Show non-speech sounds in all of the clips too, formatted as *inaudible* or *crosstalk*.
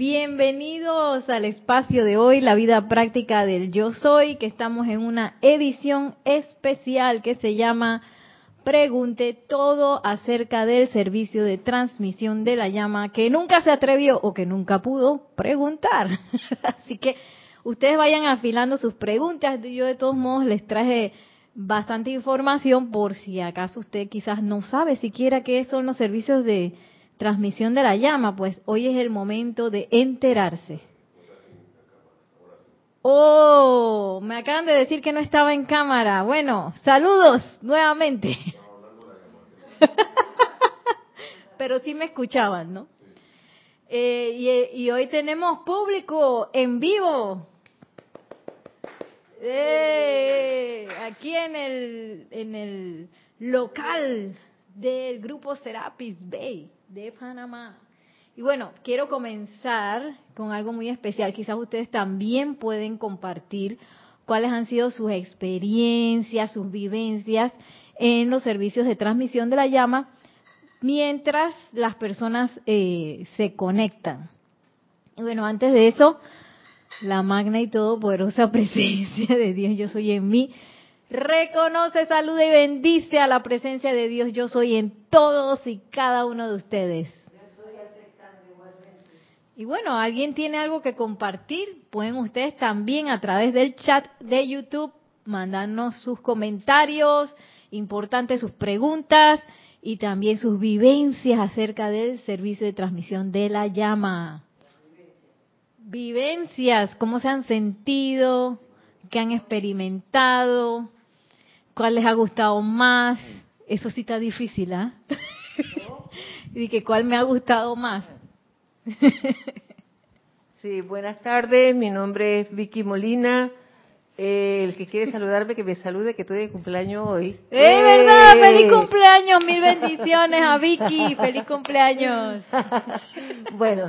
Bienvenidos al espacio de hoy, la vida práctica del yo soy, que estamos en una edición especial que se llama Pregunte todo acerca del servicio de transmisión de la llama que nunca se atrevió o que nunca pudo preguntar. *laughs* Así que ustedes vayan afilando sus preguntas. Yo de todos modos les traje bastante información por si acaso usted quizás no sabe siquiera qué son los servicios de transmisión de la llama, pues hoy es el momento de enterarse. Oh, me acaban de decir que no estaba en cámara. Bueno, saludos nuevamente. *laughs* Pero sí me escuchaban, ¿no? Eh, y, hoy tenemos público en vivo. Eh, aquí en el, en el local del grupo Serapis Bay de Panamá. Y bueno, quiero comenzar con algo muy especial. Quizás ustedes también pueden compartir cuáles han sido sus experiencias, sus vivencias en los servicios de transmisión de la llama mientras las personas eh, se conectan. Y bueno, antes de eso, la magna y todopoderosa *laughs* presencia de Dios, yo soy en mí, reconoce, saluda y bendice a la presencia de Dios, yo soy en todos y cada uno de ustedes. Y bueno, ¿alguien tiene algo que compartir? Pueden ustedes también a través del chat de YouTube mandarnos sus comentarios, importantes sus preguntas y también sus vivencias acerca del servicio de transmisión de la llama. Vivencias, cómo se han sentido, qué han experimentado, cuál les ha gustado más. Eso sí está difícil, ¿ah? *laughs* y que cuál me ha gustado más. sí, buenas tardes. Mi nombre es Vicky Molina. Eh, el que quiere saludarme, que me salude, que estoy de cumpleaños hoy. ¡Es verdad! ¡Eh! ¡Feliz cumpleaños! Mil bendiciones a Vicky. ¡Feliz cumpleaños! *laughs* bueno,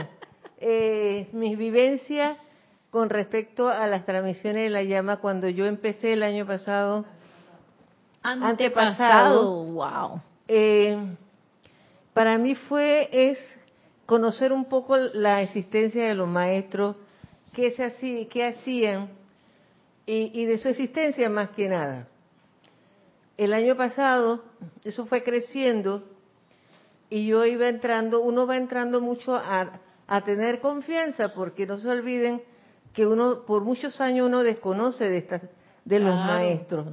eh, mis vivencias con respecto a las transmisiones de la llama cuando yo empecé el año pasado. Antepasado, wow. Eh, para mí fue es conocer un poco la existencia de los maestros, qué, se qué hacían y, de su existencia más que nada. El año pasado eso fue creciendo y yo iba entrando, uno va entrando mucho a, tener confianza porque no se olviden que uno por muchos años uno desconoce de estas de los maestros.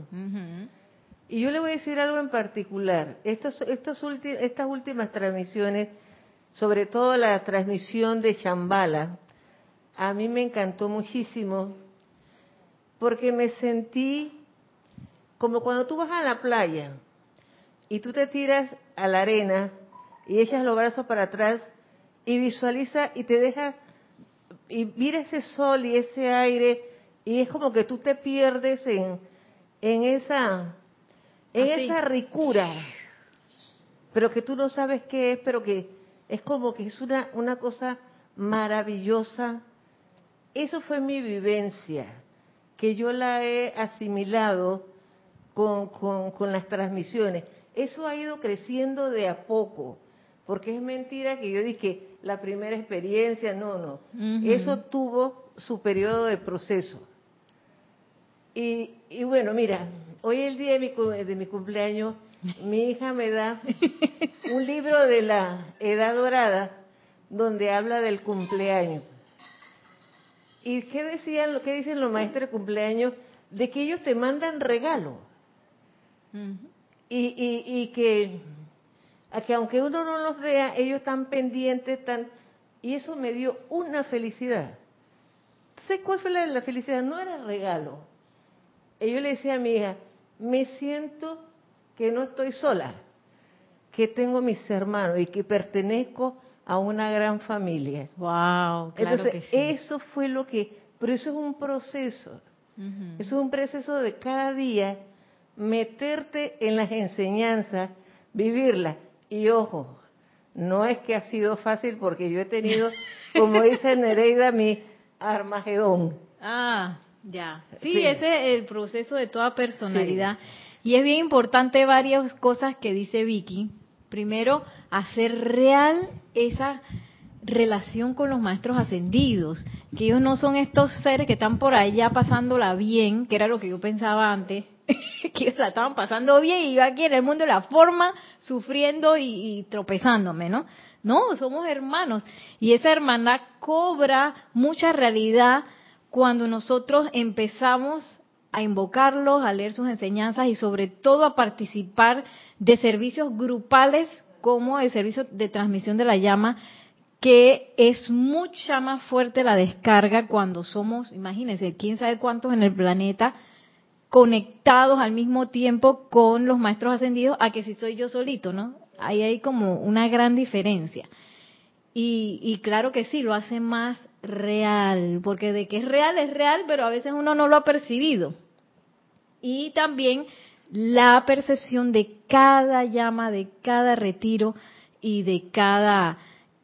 Y yo le voy a decir algo en particular. Estas últimas transmisiones, sobre todo la transmisión de Shambhala, a mí me encantó muchísimo porque me sentí como cuando tú vas a la playa y tú te tiras a la arena y echas los brazos para atrás y visualiza y te deja y mira ese sol y ese aire y es como que tú te pierdes en esa en esa ricura pero que tú no sabes qué es pero que es como que es una una cosa maravillosa eso fue mi vivencia que yo la he asimilado con, con, las transmisiones. Eso ha ido creciendo de a poco, porque es mentira que yo dije la primera experiencia, no, no. Eso tuvo su periodo de proceso. Y, y, bueno, mira, hoy el día de mi, de mi cumpleaños, mi hija me da *laughs* un libro de la Edad Dorada donde habla del cumpleaños. ¿Y qué decían, que dicen los maestros de cumpleaños? De que ellos te mandan regalo. y, y, y, que, que aunque uno no los vea, ellos están pendientes, están, y eso me dio una felicidad. ¿Sé cuál fue la, la felicidad? No era regalo. Y yo le decía a mi hija, me siento que no estoy sola, que tengo mis hermanos y que pertenezco a una gran familia. Wow, claro Entonces, eso fue lo que, pero eso es un proceso. Eso es un proceso de cada día meterte en las enseñanzas, vivirlas. Y ojo, no es que ha sido fácil porque yo he tenido, como dice *laughs* Nereida, mi Armagedón. Ah, ya. Sí, ese es el proceso de toda personalidad. Y es bien importante varias cosas que dice Vicky, Primero, hacer real esa relación con los maestros ascendidos, que ellos no son estos seres que están por allá pasándola bien, que era lo que yo pensaba antes, *laughs* que ellos la estaban pasando bien y yo aquí en el mundo de la forma sufriendo y, y tropezándome, ¿no? No, somos hermanos y esa hermandad cobra mucha realidad cuando nosotros empezamos a invocarlos, a leer sus enseñanzas y sobre todo a participar de servicios grupales como el servicio de transmisión de la llama que es mucha más fuerte la descarga cuando somos, imagínense, quién sabe cuántos en el planeta conectados al mismo tiempo con los maestros ascendidos a que si soy yo solito, ¿no? Ahí hay como una gran diferencia. Y, y claro que sí, lo hace más real, porque de que es real es real, pero a veces uno no lo ha percibido. Y también la percepción de cada llama, de cada retiro y de cada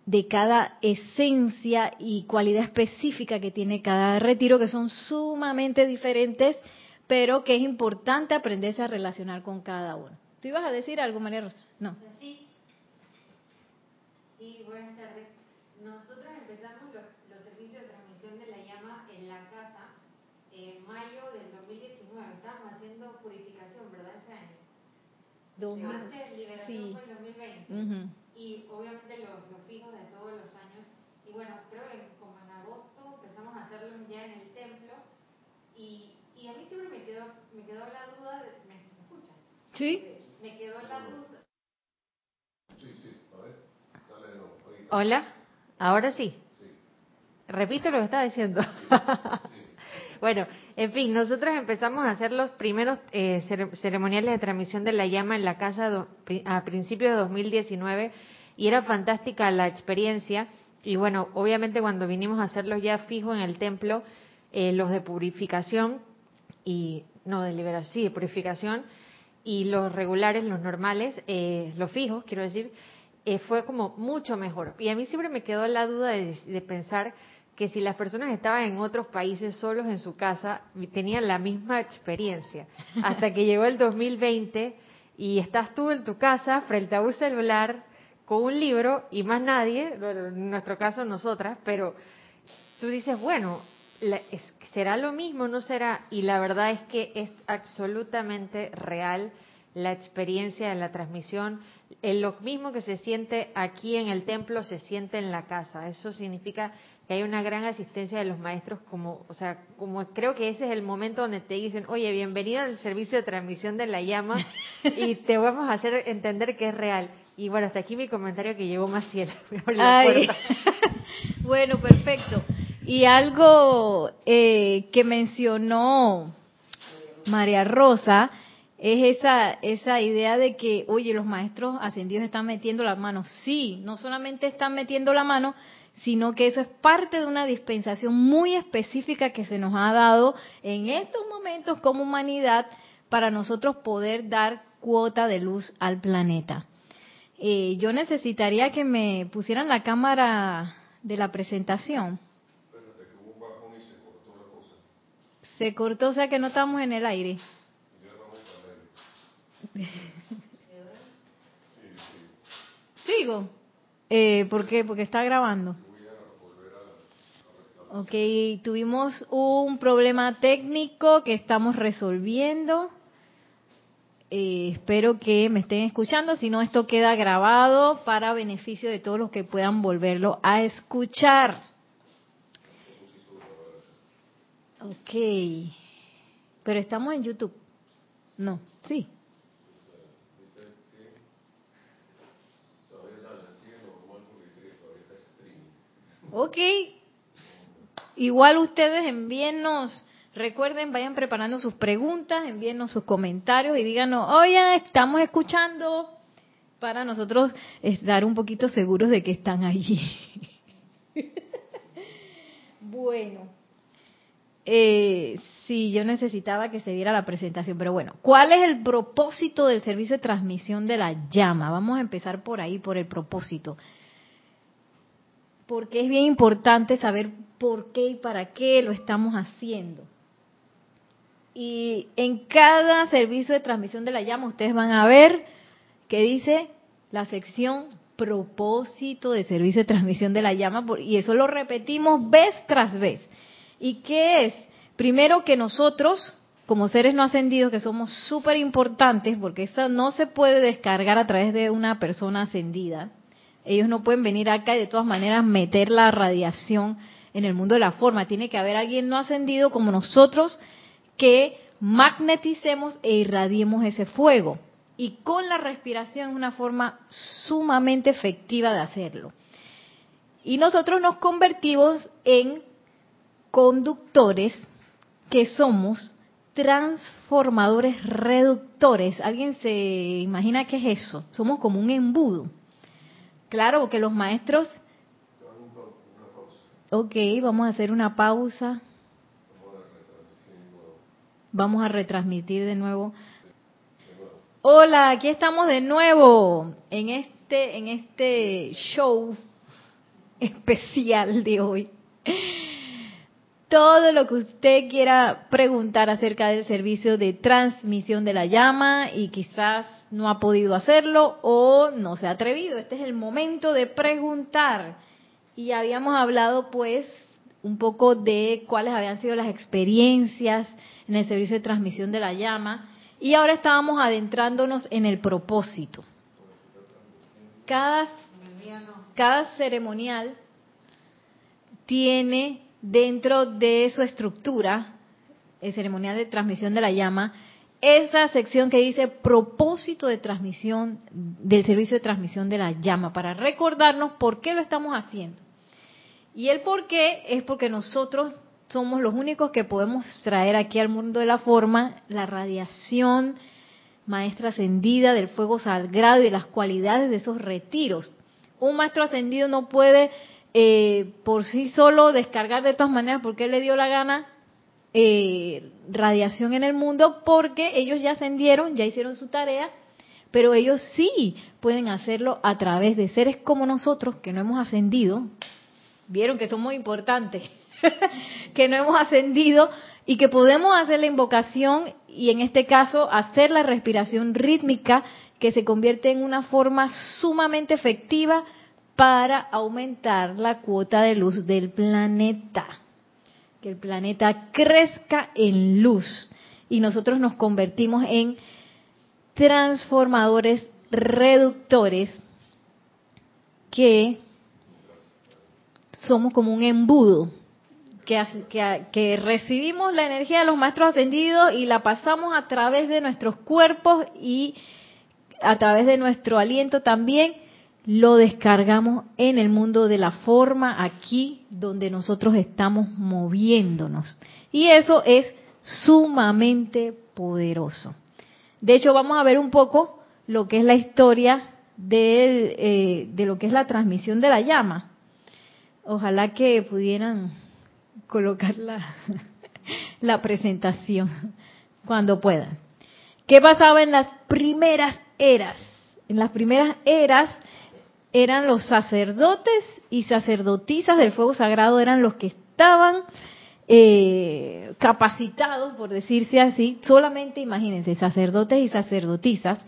de cada esencia y cualidad específica que tiene cada retiro, que son sumamente diferentes, pero que es importante aprenderse a relacionar con cada uno. ¿Tú ibas a decir algo, María Rosa? No. Sí. Sí, buenas tardes. Nosotros empezamos los, los servicios de transmisión de la llama en la casa en mayo del 2019. Estábamos haciendo purificación, ¿verdad? Ese año. Antes, liberación sí. fue el 2020. Ujú. y obviamente los, los fijos de todos los años. Y bueno, creo que como en agosto empezamos a hacerlos ya en el templo y, y a mí siempre me quedó, me quedó la duda, de, ¿me, me escuchan? Sí. Me quedó la duda. Sí, sí, a ver, dale. Hola, ahora sí. Repito lo que estaba diciendo. Bueno, en fin, nosotros empezamos a hacer los primeros eh, cere- ceremoniales de transmisión de la llama en la casa do- a principios de 2019 y era fantástica la experiencia. Y bueno, obviamente cuando vinimos a hacerlos ya fijos en el templo, eh, los de purificación y no de liberación, sí, de purificación y los regulares, los normales, eh, los fijos, quiero decir, eh, fue como mucho mejor. Y a mí siempre me quedó la duda de, de pensar que si las personas estaban en otros países solos en su casa, tenían la misma experiencia. *laughs* Hasta que llegó el 2020 y estás tú en tu casa frente a un celular con un libro y más nadie, en nuestro caso nosotras, pero tú dices, bueno, ¿será lo mismo? ¿No será? Y la verdad es que es absolutamente real la experiencia de la transmisión. Lo mismo que se siente aquí en el templo se siente en la casa. Eso significa que hay una gran asistencia de los maestros, como, o sea, como creo que ese es el momento donde te dicen, oye, bienvenido al servicio de transmisión de la llama *laughs* y te vamos a hacer entender que es real. Y bueno, hasta aquí mi comentario que llegó *laughs* puerta. *laughs* bueno, perfecto. Y algo eh, que mencionó María Rosa es esa, esa idea de que, oye, los maestros ascendidos están metiendo la mano. Sí, no solamente están metiendo la mano, sino que eso es parte de una dispensación muy específica que se nos ha dado en estos momentos como humanidad para nosotros poder dar cuota de luz al planeta. Eh, yo necesitaría que me pusieran la cámara de la presentación. Espérate que hubo un bajón y se cortó la cosa. Se cortó, o sea que no estamos en el aire. Ya. *laughs* Sí, sí. Sigo. Eh, ¿Por qué? Porque está grabando. Ok, tuvimos un problema técnico que estamos resolviendo. Eh, espero que me estén escuchando, si no esto queda grabado para beneficio de todos los que puedan volverlo a escuchar. Ok, pero estamos en YouTube. No, sí. Todavía nada, sigue normal porque dice que todavía está streaming. Ok. Igual ustedes envíennos, recuerden, vayan preparando sus preguntas, envíennos sus comentarios y díganos, oye, estamos escuchando para nosotros estar un poquito seguros de que están allí. *laughs* bueno. Eh, sí, yo necesitaba que se diera la presentación, pero bueno, ¿cuál es el propósito del servicio de transmisión de la llama? Vamos a empezar por ahí, por el propósito porque es bien importante saber por qué y para qué lo estamos haciendo. Y en cada servicio de transmisión de la llama ustedes van a ver que dice la sección propósito de servicio de transmisión de la llama y eso lo repetimos vez tras vez. ¿Y qué es? Primero que nosotros, como seres no ascendidos, que somos súper importantes, porque eso no se puede descargar a través de una persona ascendida. Ellos no pueden venir acá y de todas maneras meter la radiación en el mundo de la forma. Tiene que haber alguien no ascendido como nosotros que magneticemos e irradiemos ese fuego. Y con la respiración es una forma sumamente efectiva de hacerlo. Y nosotros nos convertimos en conductores que somos transformadores reductores. ¿Alguien se imagina qué es eso? Somos como un embudo. Claro, porque los maestros... Ok, vamos a hacer una pausa. Vamos a retransmitir de nuevo. Hola, aquí estamos de nuevo en este en este show *laughs* especial de hoy. Todo lo que usted quiera preguntar acerca del servicio de transmisión de la llama y quizás no ha podido hacerlo o no se ha atrevido. Este es el momento de preguntar. Y habíamos hablado pues un poco de cuáles habían sido las experiencias en el servicio de transmisión de la llama. Y ahora estábamos adentrándonos en el propósito. Cada, cada ceremonial tiene dentro de su estructura, el ceremonial de transmisión de la llama, esa sección que dice propósito de transmisión del servicio de transmisión de la llama, para recordarnos por qué lo estamos haciendo. Y el por qué es porque nosotros somos los únicos que podemos traer aquí al mundo de la forma la radiación maestra ascendida del fuego sagrado y de las cualidades de esos retiros. Un maestro ascendido no puede eh, por sí solo descargar de todas maneras porque le dio la gana eh, radiación en el mundo porque ellos ya ascendieron, ya hicieron su tarea, pero ellos sí pueden hacerlo a través de seres como nosotros que no hemos ascendido. Vieron que somos importantes *laughs* que no hemos ascendido y que podemos hacer la invocación y en este caso hacer la respiración rítmica que se convierte en una forma sumamente efectiva para aumentar la cuota de luz del planeta. Que el planeta crezca en luz y nosotros nos convertimos en transformadores reductores que somos como un embudo que, recibimos la energía de los maestros ascendidos y la pasamos a través de nuestros cuerpos y a través de nuestro aliento también lo descargamos en el mundo de la forma aquí donde nosotros estamos moviéndonos. Y eso es sumamente poderoso. De hecho, vamos a ver un poco lo que es la historia de, eh, de lo que es la transmisión de la llama. Ojalá que pudieran colocar la, *laughs* presentación cuando puedan. ¿Qué pasaba en las primeras eras? En las primeras eras eran los sacerdotes y sacerdotisas del fuego sagrado, eran los que estaban eh, capacitados, por decirse así, solamente imagínense, sacerdotes y sacerdotisas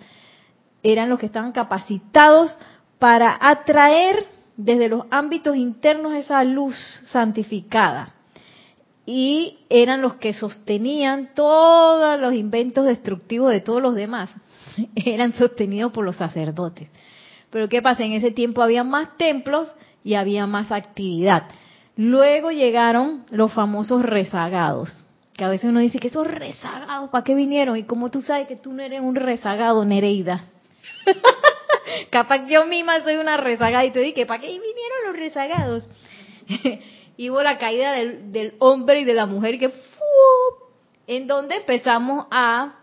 eran los que estaban capacitados para atraer desde los ámbitos internos esa luz santificada y eran los que sostenían todos los inventos destructivos de todos los demás. *laughs* eran sostenidos por los sacerdotes. Pero ¿qué pasa? En ese tiempo había más templos y había más actividad. Luego llegaron los famosos rezagados, que a veces uno dice que esos rezagados, ¿para qué vinieron? Y como tú sabes que tú no eres un rezagado, Nereida. *laughs* Capaz yo misma soy una rezagada y te dije, ¿para qué vinieron los rezagados? *laughs* y hubo la caída del, hombre y de la mujer que en donde empezamos a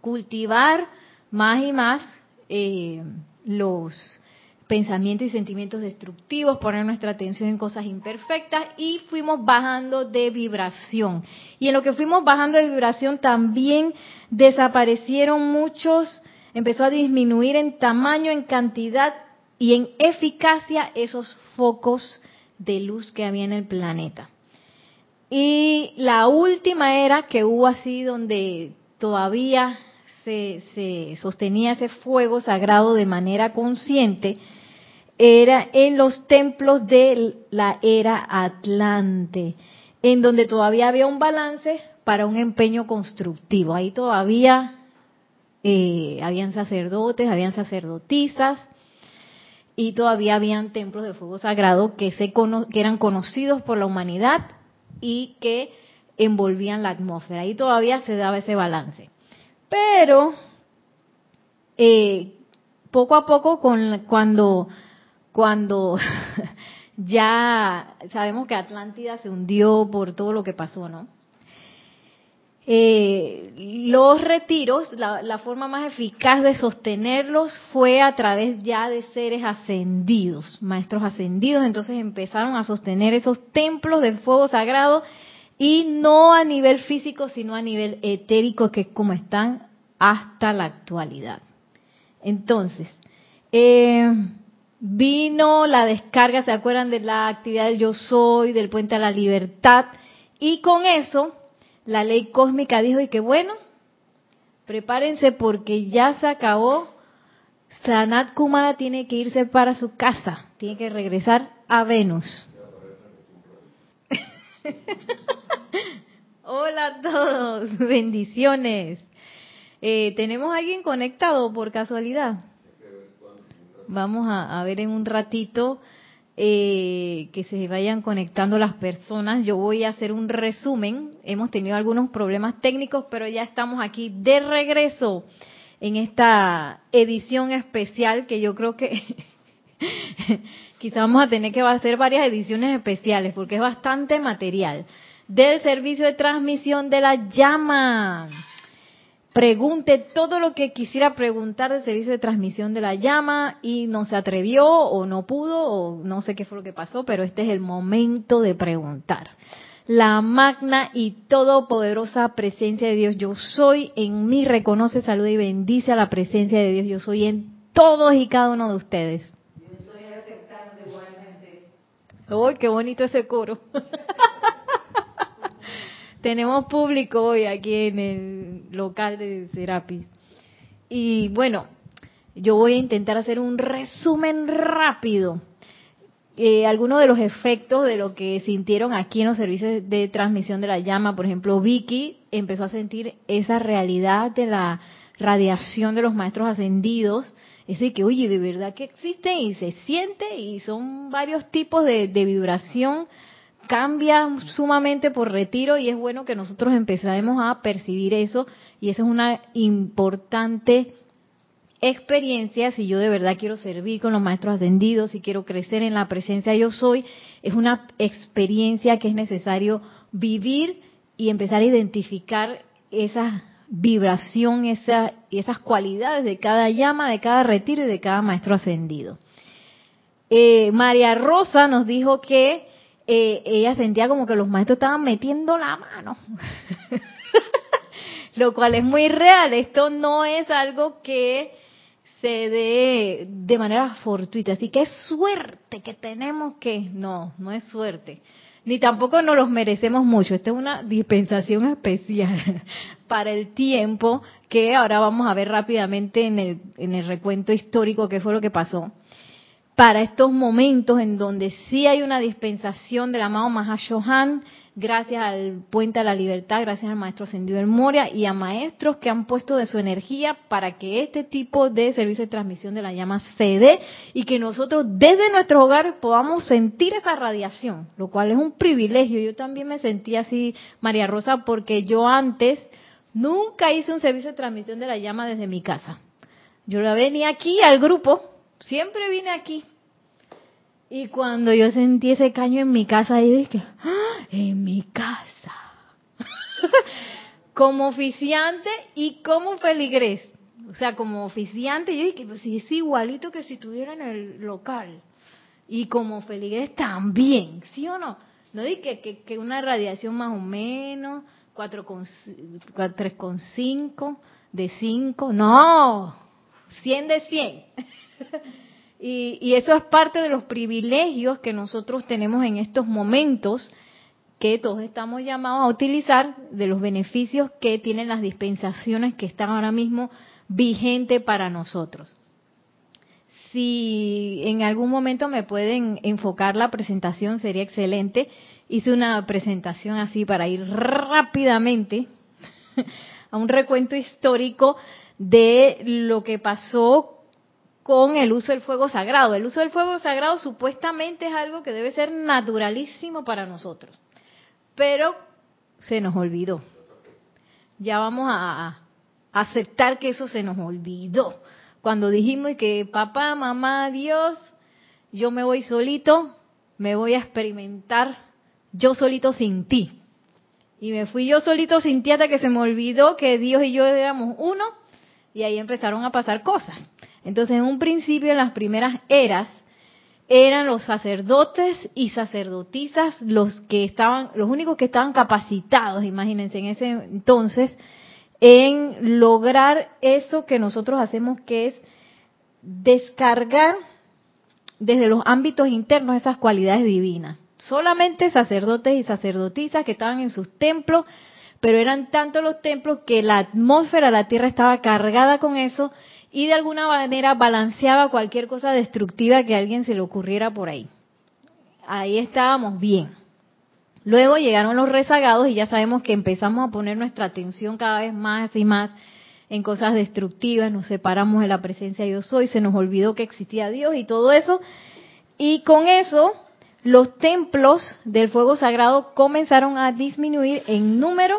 cultivar más y más eh, los pensamientos y sentimientos destructivos, poner nuestra atención en cosas imperfectas y fuimos bajando de vibración. Y en lo que fuimos bajando de vibración también desaparecieron muchos, empezó a disminuir en tamaño, en cantidad y en eficacia esos focos de luz que había en el planeta. Y la última era que hubo así donde todavía se, sostenía ese fuego sagrado de manera consciente, era en los templos de la era Atlante, en donde todavía había un balance para un empeño constructivo. Ahí todavía eh, habían sacerdotes, habían sacerdotisas y todavía habían templos de fuego sagrado que, se que eran conocidos por la humanidad y que envolvían la atmósfera. Ahí todavía se daba ese balance. Pero eh, poco a poco, con, cuando, cuando *laughs* ya sabemos que Atlántida se hundió por todo lo que pasó, ¿no? Eh, los retiros, la, la, forma más eficaz de sostenerlos fue a través ya de seres ascendidos, maestros ascendidos, entonces empezaron a sostener esos templos de fuego sagrado y no a nivel físico, sino a nivel etérico, que es como están hasta la actualidad. Entonces, eh, vino la descarga, ¿se acuerdan de la actividad del yo soy, del puente a la libertad? Y con eso la ley cósmica dijo y que bueno, prepárense porque ya se acabó. Sanat Kumara tiene que irse para su casa, tiene que regresar a Venus. *laughs* Hola a todos, *laughs* bendiciones. Eh, ¿Tenemos a alguien conectado por casualidad? Vamos a, ver en un ratito eh, que se vayan conectando las personas. Yo voy a hacer un resumen. Hemos tenido algunos problemas técnicos, pero ya estamos aquí de regreso en esta edición especial que yo creo que *laughs* quizá vamos a tener que hacer varias ediciones especiales porque es bastante material del servicio de transmisión de la llama pregunte todo lo que quisiera preguntar del servicio de transmisión de la llama y no se atrevió o no pudo o no sé qué fue lo que pasó, pero este es el momento de preguntar. La magna y todopoderosa presencia de Dios yo soy en mí reconoce, saluda y bendice a la presencia de Dios yo soy en todos y cada uno de ustedes. Yo soy aceptando igualmente. ¡Uy, qué bonito ese coro! *laughs* tenemos público hoy aquí en el local de Serapis. Y bueno, yo voy a intentar hacer un resumen rápido. Eh, algunos de los efectos de lo que sintieron aquí en los servicios de transmisión de la llama, por ejemplo, Vicky empezó a sentir esa realidad de la radiación de los maestros ascendidos, ese que, oye, de verdad que existe y se siente y son varios tipos de, vibración cambia sumamente por retiro y es bueno que nosotros empecemos a percibir eso y esa es una importante experiencia. Si yo de verdad quiero servir con los maestros ascendidos, si quiero crecer en la presencia yo soy, es una experiencia que es necesario vivir y empezar a identificar esa vibración esa, esas cualidades de cada llama, de cada retiro y de cada maestro ascendido. Eh, María Rosa nos dijo que eh, ella sentía como que los maestros estaban metiendo la mano. *laughs* Lo cual es muy real. Esto no es algo que se dé de manera fortuita. Así que es suerte que tenemos que... No, no es suerte. Ni tampoco nos los merecemos mucho. Esta es una dispensación especial *laughs* para el tiempo que ahora vamos a ver rápidamente en el, en el recuento histórico qué fue lo que pasó para estos momentos en donde sí hay una dispensación del amado Mahashohan, gracias al Puente a la Libertad, gracias al Maestro Ascendido del Moria y a maestros que han puesto de su energía para que este tipo de servicio de transmisión de la llama se dé y que nosotros desde nuestros hogares podamos sentir esa radiación, lo cual es un privilegio. Yo también me sentí así, María Rosa, porque yo antes nunca hice un servicio de transmisión de la llama desde mi casa. Yo la venía aquí al grupo Siempre vine aquí. Y cuando yo sentí ese caño en mi casa, yo dije, ¡Ah! en mi casa. *laughs* como oficiante y como feligrés. O sea, como oficiante, yo dije, pues sí, es igualito que si estuviera en el local. Y como feligrés también, ¿sí o no? No dije que, que, una radiación más o menos, 3,5 de 5, no, 100 de 100. *laughs* y, eso es parte de los privilegios que nosotros tenemos en estos momentos que todos estamos llamados a utilizar de los beneficios que tienen las dispensaciones que están ahora mismo vigentes para nosotros. si en algún momento me pueden enfocar la presentación, sería excelente. Hice una presentación así para ir rápidamente *laughs* a un recuento histórico de lo que pasó con el uso del fuego sagrado. El uso del fuego sagrado supuestamente es algo que debe ser naturalísimo para nosotros, pero se nos olvidó. Ya vamos a, aceptar que eso se nos olvidó. Cuando dijimos que papá, mamá, Dios, yo me voy solito, me voy a experimentar yo solito sin ti. Y me fui yo solito sin ti hasta que se me olvidó que Dios y yo éramos uno y ahí empezaron a pasar cosas. Entonces, en un principio, en las primeras eras, eran los sacerdotes y sacerdotisas los que estaban, los únicos que estaban capacitados, imagínense, en ese entonces, en lograr eso que nosotros hacemos, que es descargar desde los ámbitos internos esas cualidades divinas. Solamente sacerdotes y sacerdotisas que estaban en sus templos, pero eran tantos los templos que la atmósfera la tierra estaba cargada con eso y de alguna manera balanceaba cualquier cosa destructiva que a alguien se le ocurriera por ahí. Ahí estábamos bien. Luego llegaron los rezagados y ya sabemos que empezamos a poner nuestra atención cada vez más y más en cosas destructivas, nos separamos de la presencia de Dios soy, se nos olvidó que existía Dios y todo eso. Y con eso los templos del fuego sagrado comenzaron a disminuir en número,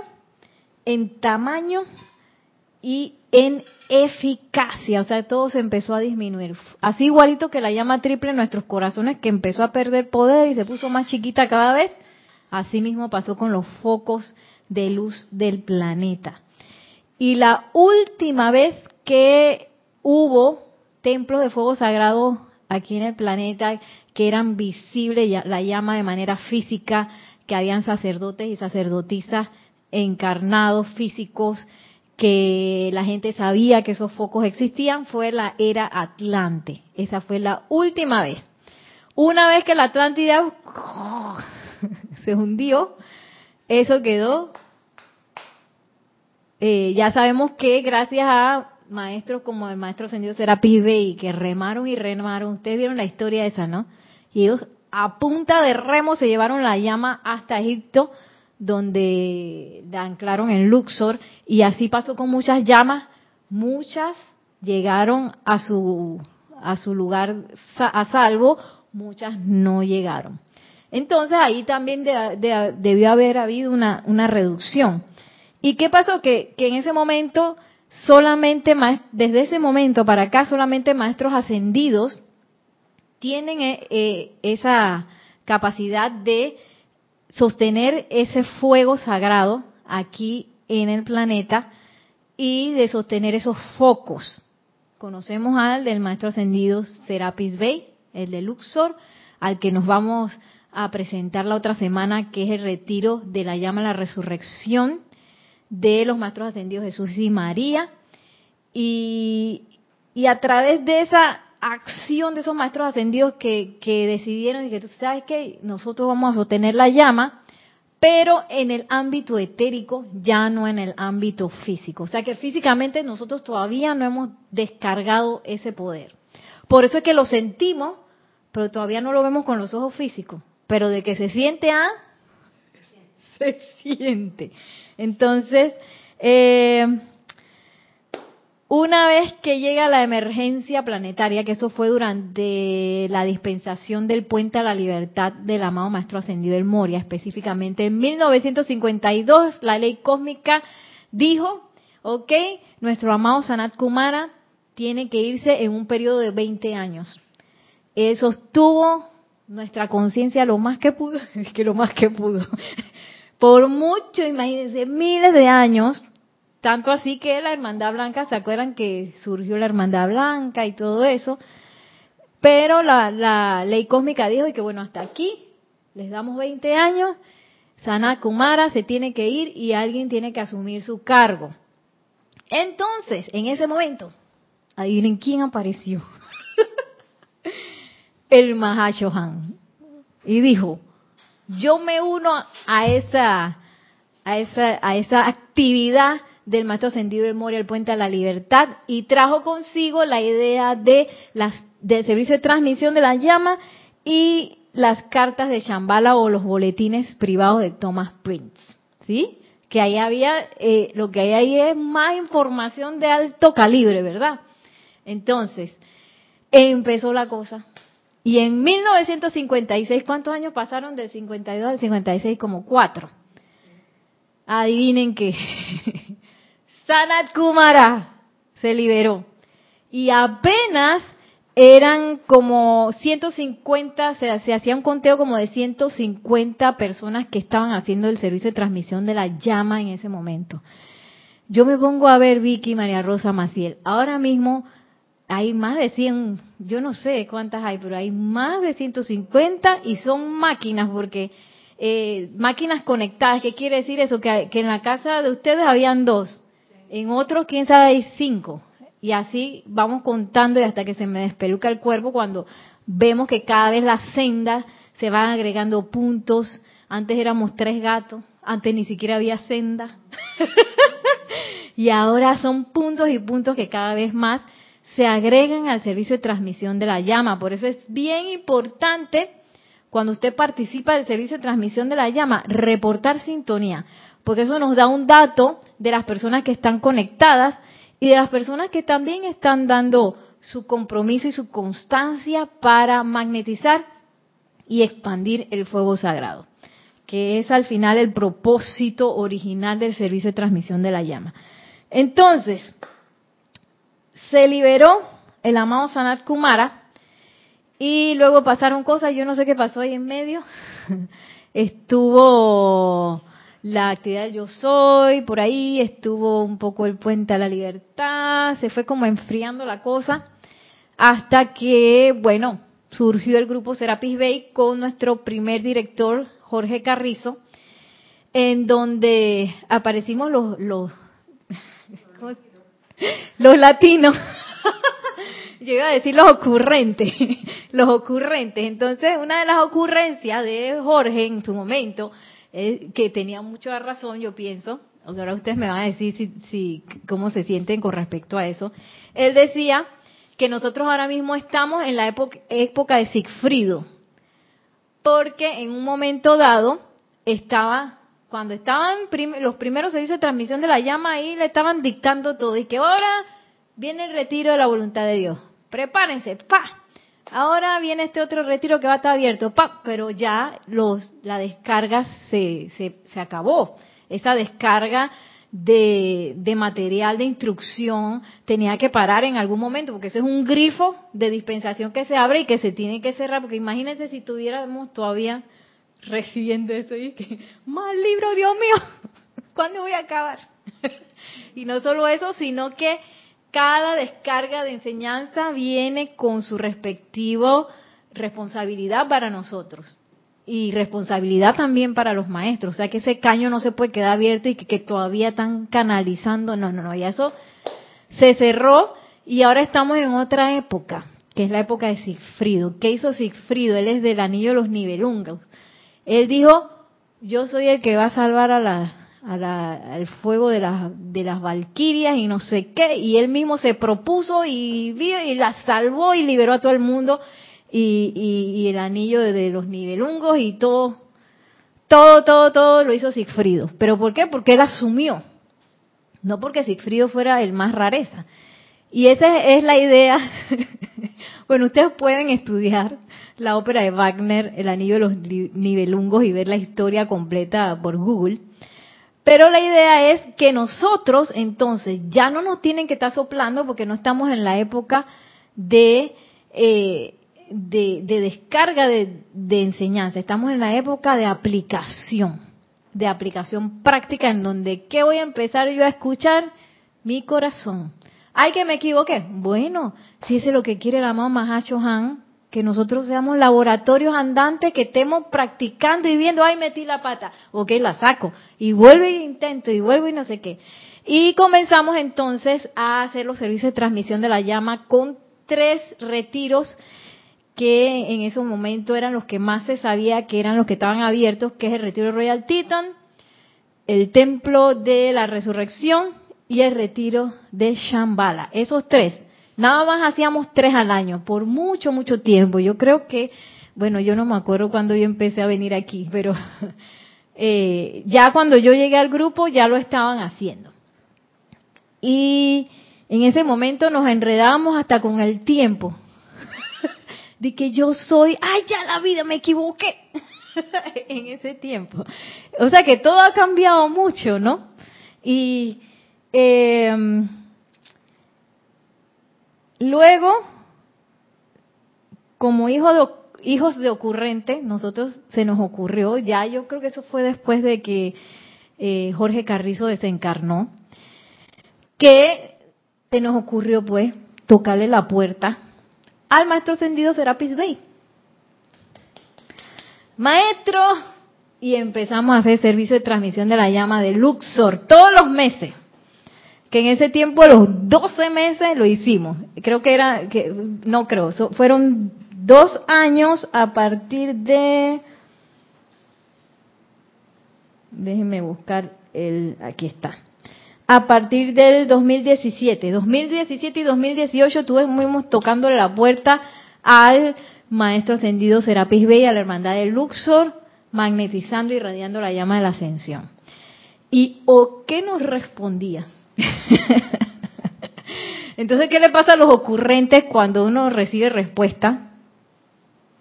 en tamaño y en eficacia, o sea, todo se empezó a disminuir. Así igualito que la llama triple en nuestros corazones que empezó a perder poder y se puso más chiquita cada vez, así mismo pasó con los focos de luz del planeta. Y la última vez que hubo templos de fuego sagrado aquí en el planeta que eran visibles la llama de manera física, que habían sacerdotes y sacerdotisas encarnados, físicos, que la gente sabía que esos focos existían, fue la era Atlante. Esa fue la última vez. Una vez que la Atlántida *laughs* se hundió, eso quedó. Eh, ya sabemos que gracias a maestros como el maestro ascendido Serapis Bey, que remaron y remaron, ustedes vieron la historia esa, ¿no? Y ellos a punta de remo se llevaron la llama hasta Egipto, donde la anclaron en Luxor, y así pasó con muchas llamas, muchas llegaron a su, a su lugar a salvo, muchas no llegaron. Entonces ahí también debió haber habido una, una reducción. ¿Y qué pasó? Que, que en ese momento solamente, desde ese momento para acá, solamente maestros ascendidos tienen eh, eh, esa capacidad de sostener ese fuego sagrado aquí en el planeta y de sostener esos focos. Conocemos al del maestro ascendido Serapis Bey, el de Luxor, al que nos vamos a presentar la otra semana, que es el retiro de la llama la resurrección de los maestros ascendidos Jesús y María. Y, y a través de esa acción de esos maestros ascendidos que, que decidieron y que tú sabes que nosotros vamos a sostener la llama, pero en el ámbito etérico, ya no en el ámbito físico. O sea que físicamente nosotros todavía no hemos descargado ese poder. Por eso es que lo sentimos, pero todavía no lo vemos con los ojos físicos. Pero de que se siente a, se siente. Entonces, eh, una vez que llega la emergencia planetaria, que eso fue durante la dispensación del puente a la libertad del amado Maestro Ascendido del Moria, específicamente en 1952, la ley cósmica dijo, ok, nuestro amado Sanat Kumara tiene que irse en un periodo de 20 años. Él sostuvo nuestra conciencia lo más que pudo, *laughs* es que lo más que pudo, *laughs* por mucho, imagínense, miles de años, tanto así que la Hermandad Blanca, ¿se acuerdan que surgió la Hermandad Blanca y todo eso? Pero la, ley cósmica dijo que bueno, hasta aquí les damos 20 años, Sana Kumara se tiene que ir y alguien tiene que asumir su cargo. Entonces, en ese momento, adivinen quién apareció. *laughs* El Mahashohan. Y dijo, yo me uno a esa, a esa, a esa actividad del maestro ascendido del Moria, el puente a la libertad, y trajo consigo la idea de las, del servicio de transmisión de la llama y las cartas de Shambhala o los boletines privados de Thomas Prince, ¿sí? Que ahí había, eh, lo que hay ahí es más información de alto calibre, ¿verdad? Entonces, empezó la cosa. Y en 1956, ¿cuántos años pasaron del 52 al 56? Como cuatro. Adivinen qué. *laughs* Sanat Kumara se liberó. Y apenas eran como 150, se, se hacía un conteo como de 150 personas que estaban haciendo el servicio de transmisión de la llama en ese momento. Yo me pongo a ver Vicky María Rosa Maciel. Ahora mismo hay más de 100, yo no sé cuántas hay, pero hay más de 150 y son máquinas porque eh, máquinas conectadas. ¿Qué quiere decir eso? Que, que en la casa de ustedes habían dos, en otros quién sabe hay cinco. Y así vamos contando y hasta que se me despeluca el cuerpo cuando vemos que cada vez las sendas se van agregando puntos. Antes éramos tres gatos, antes ni siquiera había senda. *laughs* y ahora son puntos y puntos que cada vez más se agregan al servicio de transmisión de la llama. Por eso es bien importante cuando usted participa del servicio de transmisión de la llama, reportar sintonía, porque eso nos da un dato de las personas que están conectadas y de las personas que también están dando su compromiso y su constancia para magnetizar y expandir el fuego sagrado, que es al final el propósito original del servicio de transmisión de la llama. Entonces, se liberó el amado Sanat Kumara y luego pasaron cosas, yo no sé qué pasó ahí en medio. *laughs* Estuvo la actividad Yo Soy, por ahí estuvo un poco el puente a la libertad, se fue como enfriando la cosa, hasta que, bueno, surgió el grupo Serapis Bay con nuestro primer director, Jorge Carrizo, en donde aparecimos los, los, *laughs* los latinos. *laughs* Yo iba a decir los ocurrentes, *laughs* los ocurrentes. Entonces, una de las ocurrencias de Jorge en su momento que tenía mucha razón, yo pienso, ahora ustedes me van a decir si, si, cómo se sienten con respecto a eso. Él decía que nosotros ahora mismo estamos en la época, época de Sigfrido, porque en un momento dado estaba, cuando estaban los primeros servicios de transmisión de la llama ahí, le estaban dictando todo, y que ahora viene el retiro de la voluntad de Dios. Prepárense, pa, Ahora viene este otro retiro que va a estar abierto, ¡pap! pero ya los, la descarga se, se, se acabó. Esa descarga de, de, material de instrucción tenía que parar en algún momento, porque ese es un grifo de dispensación que se abre y que se tiene que cerrar, porque imagínense si tuviéramos todavía recibiendo eso y que, más libro, Dios mío, *laughs* ¿cuándo voy a acabar? *laughs* y no solo eso, sino que cada descarga de enseñanza viene con su respectivo responsabilidad para nosotros y responsabilidad también para los maestros. O sea que ese caño no se puede quedar abierto y que, todavía están canalizando. No, no, no, ya eso se cerró y ahora estamos en otra época, que es la época de Sigfrido. ¿Qué hizo Sigfrido? Él es del anillo de los nivelungos. Él dijo, yo soy el que va a salvar a la, al fuego de, las de las valquirias y no sé qué, y él mismo se propuso y, y la salvó y liberó a todo el mundo, y, y, el anillo de, los nivelungos y todo, todo, todo, todo lo hizo Sigfrido. ¿Pero por qué? Porque él asumió, no porque Sigfrido fuera el más rareza. Y esa es la idea. *laughs* bueno, ustedes pueden estudiar la ópera de Wagner, El Anillo de los Nivelungos, y ver la historia completa por Google. Pero la idea es que nosotros entonces ya no nos tienen que estar soplando porque no estamos en la época de, eh, de, descarga de, de, enseñanza, estamos en la época de aplicación, de aplicación práctica en donde, ¿qué voy a empezar yo a escuchar? Mi corazón. ¿Hay que me equivoqué? Bueno, si ese es lo que quiere la mamá Hacho Han, que nosotros seamos laboratorios andantes, que estemos practicando y viendo, ay, metí la pata, ok, la saco, y vuelvo y intento, y vuelvo y no sé qué. Y comenzamos entonces a hacer los servicios de transmisión de la llama con tres retiros que en ese momento eran los que más se sabía que eran los que estaban abiertos, que es el retiro Royal Teton, el templo de la resurrección y el retiro de Shambhala. Esos tres. Nada más hacíamos tres al año, por mucho, mucho tiempo. Yo creo que, bueno, yo no me acuerdo cuando yo empecé a venir aquí, pero *laughs* eh, ya cuando yo llegué al grupo ya lo estaban haciendo. Y en ese momento nos enredamos hasta con el tiempo. *laughs* de que yo soy, ay, ya la vida, me equivoqué. *laughs* en ese tiempo. O sea que todo ha cambiado mucho, ¿no? Y eh, luego, como de, hijos de ocurrente, nosotros se nos ocurrió, ya yo creo que eso fue después de que eh, Jorge Carrizo desencarnó, que se nos ocurrió pues tocarle la puerta al maestro ascendido Serapis Bey. Maestro, y empezamos a hacer servicio de transmisión de la llama de Luxor todos los meses. Que en ese tiempo, los 12 meses lo hicimos. Creo que era, que no creo, fueron dos años a partir de. Déjenme buscar el. Aquí está. A partir del 2017. 2017 y 2018 estuvimos tocando la puerta al Maestro Ascendido Serapis Bey, a la Hermandad de Luxor, magnetizando y radiando la llama de la ascensión. ¿Y o qué nos respondía? *laughs* Entonces, ¿qué le pasa a los ocurrentes cuando uno recibe respuesta?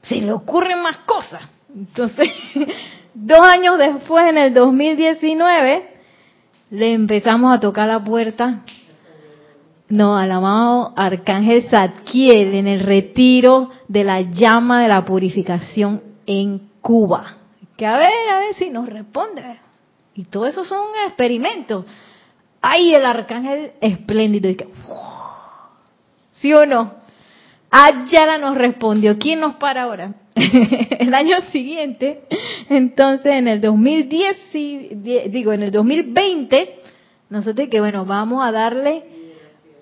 Se le ocurren más cosas. Entonces, *laughs* dos años después, en el 2019, le empezamos a tocar la puerta. No, al amado Arcángel Zadkiel en el retiro de la llama de la purificación en Cuba. Que a ver, a ver si nos responde. Y todo eso son experimentos. ¡Ay, el arcángel espléndido! Y que, ¿Sí o no? Ayala nos respondió. ¿Quién nos para ahora? *laughs* el año siguiente, entonces en el 2010, digo, en el 2020, nosotros que bueno, vamos a darle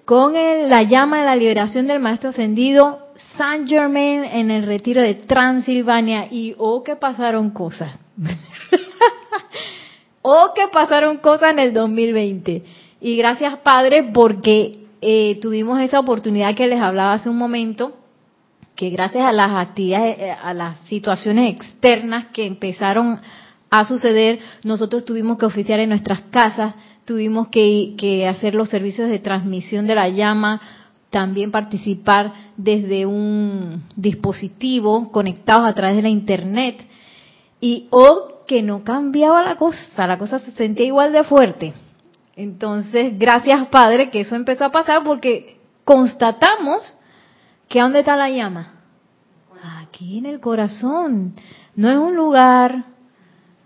con la llama de la liberación del Maestro Ascendido San Germain en el retiro de Transilvania y oh que pasaron cosas. *laughs* oh que pasaron cosas en el 2020. Y gracias Padre porque eh, tuvimos esa oportunidad que les hablaba hace un momento, que gracias a las actividades, eh, a las situaciones externas que empezaron a suceder, nosotros tuvimos que oficiar en nuestras casas, tuvimos que, que hacer los servicios de transmisión de la llama, también participar desde un dispositivo conectados a través de la internet y o que no cambiaba la cosa, la cosa se sentía igual de fuerte. Entonces, gracias Padre que eso empezó a pasar porque constatamos que ¿dónde está la llama? Aquí en el corazón. No es un lugar,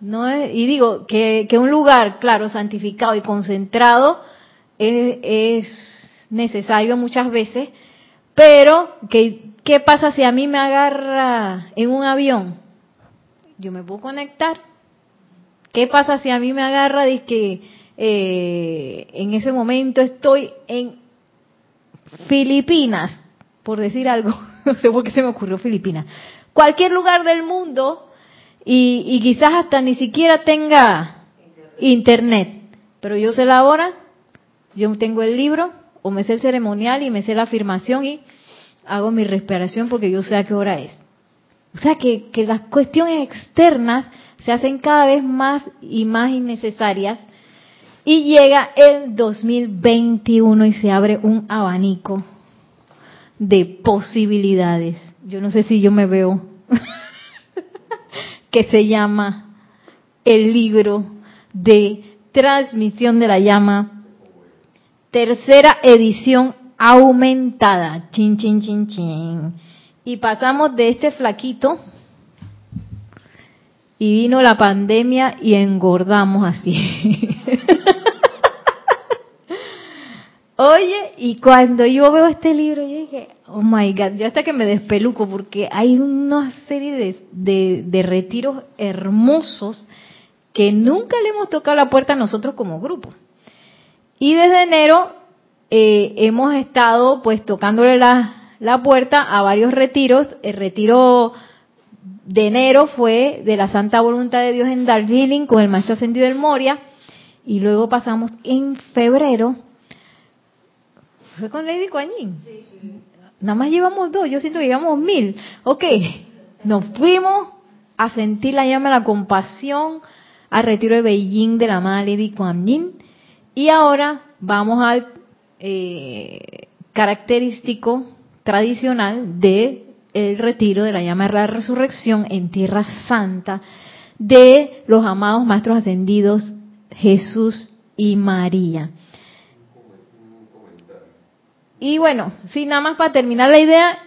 no es, y digo que, que un lugar, claro, santificado y concentrado es, es necesario muchas veces, pero que, ¿qué pasa si a mí me agarra en un avión? Yo me puedo conectar. ¿Qué pasa si a mí me agarra de que eh, en ese momento estoy en Filipinas, por decir algo, *laughs* no sé por qué se me ocurrió Filipinas, cualquier lugar del mundo y, y quizás hasta ni siquiera tenga internet, pero yo sé la hora, yo tengo el libro o me sé el ceremonial y me sé la afirmación y hago mi respiración porque yo sé a qué hora es. O sea que, que las cuestiones externas se hacen cada vez más y más innecesarias y llega el 2021 y se abre un abanico de posibilidades. Yo no sé si yo me veo *laughs* que se llama el libro de transmisión de la llama, tercera edición aumentada. Chin, chin, chin, chin. Y pasamos de este flaquito y vino la pandemia y engordamos así. *laughs* Oye, y cuando yo veo este libro, yo dije, oh my God, yo hasta que me despeluco, porque hay una serie de, de, retiros hermosos que nunca le hemos tocado la puerta a nosotros como grupo. Y desde enero eh, hemos estado pues tocándole la, la puerta a varios retiros. El retiro de enero fue de la Santa Voluntad de Dios en Darjeeling con el Maestro Ascendido del Moria. Y luego pasamos en febrero Fue con Lady Kuan Yin. Nada más llevamos dos, yo siento que llevamos mil. Ok, nos fuimos a sentir la llama de la compasión al retiro de Beijing de la amada Lady Kuan Yin. Y ahora vamos al eh, característico tradicional de el retiro de la llama de la resurrección en Tierra Santa de los amados maestros ascendidos Jesús y María. Y bueno, sí, nada más para terminar la idea,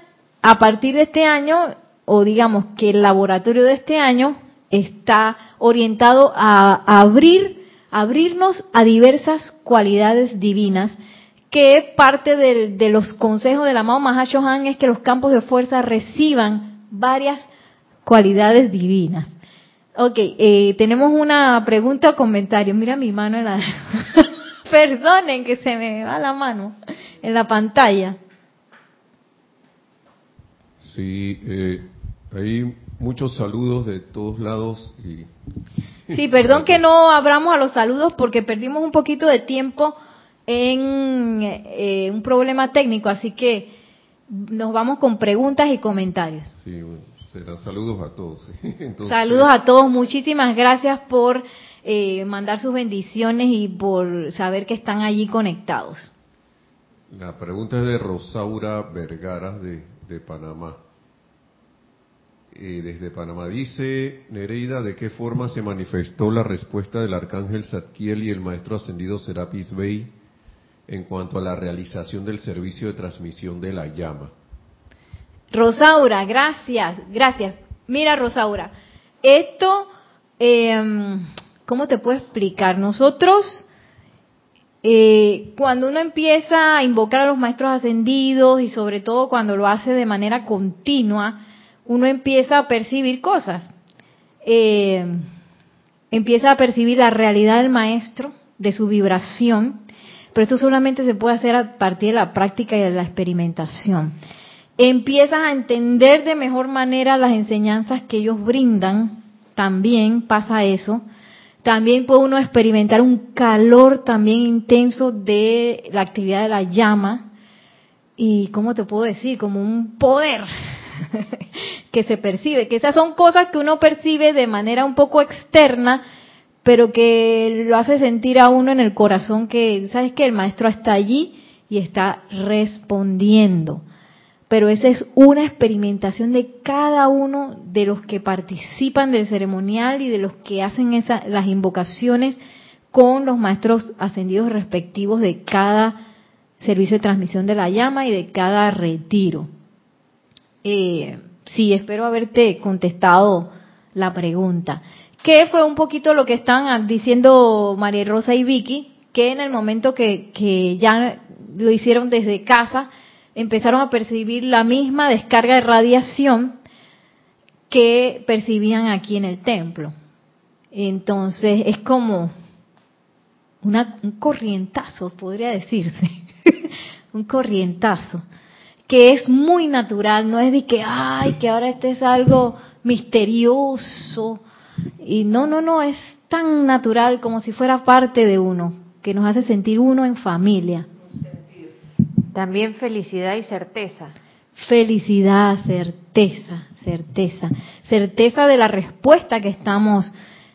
a partir de este año, o digamos que el laboratorio de este año está orientado a abrir, abrirnos a diversas cualidades divinas, que parte de, de los consejos del amado Mahashohan es que los campos de fuerza reciban varias cualidades divinas. Ok, eh, tenemos una pregunta o comentario. Mira mi mano en la... *laughs* Perdonen que se me va la mano en la pantalla. Sí, eh, hay muchos saludos de todos lados. Y... Sí, perdón *laughs* que no abramos a los saludos porque perdimos un poquito de tiempo en eh, un problema técnico, así que nos vamos con preguntas y comentarios. Sí, bueno, serán saludos a todos. *laughs* Entonces, Saludos a todos, muchísimas gracias por eh, mandar sus bendiciones y por saber que están allí conectados. La pregunta es de Rosaura Vergara de, de Panamá. Eh, desde Panamá dice Nereida, ¿de qué forma se manifestó la respuesta del arcángel Zadkiel y el maestro ascendido Serapis Bey en cuanto a la realización del servicio de transmisión de la llama? Rosaura, gracias, gracias. Mira, Rosaura, esto, eh, ¿cómo te puedo explicar? Nosotros, eh, cuando uno empieza a invocar a los maestros ascendidos y sobre todo cuando lo hace de manera continua, uno empieza a percibir cosas. Eh, empieza a percibir la realidad del maestro, de su vibración, pero esto solamente se puede hacer a partir de la práctica y de la experimentación. Empiezas a entender de mejor manera las enseñanzas que ellos brindan, también pasa eso. También puede uno experimentar un calor también intenso de la actividad de la llama y, ¿cómo te puedo decir? Como un poder *laughs* que se percibe, que esas son cosas que uno percibe de manera un poco externa, pero que lo hace sentir a uno en el corazón que, ¿sabes que El maestro está allí y está respondiendo. Pero esa es una experimentación de cada uno de los que participan del ceremonial y de los que hacen esa, las invocaciones con los maestros ascendidos respectivos de cada servicio de transmisión de la llama y de cada retiro. Eh, sí, espero haberte contestado la pregunta. Que fue un poquito lo que están diciendo María Rosa y Vicky, que en el momento que, que ya lo hicieron desde casa, empezaron a percibir la misma descarga de radiación que percibían aquí en el templo. Entonces es como una, un corrientazo, podría decirse, *laughs* un corrientazo, que es muy natural, no es de que, ay, que ahora este es algo misterioso, y no, no, no, es tan natural como si fuera parte de uno, que nos hace sentir uno en familia. También felicidad y certeza. Felicidad, certeza, certeza. Certeza de la respuesta que estamos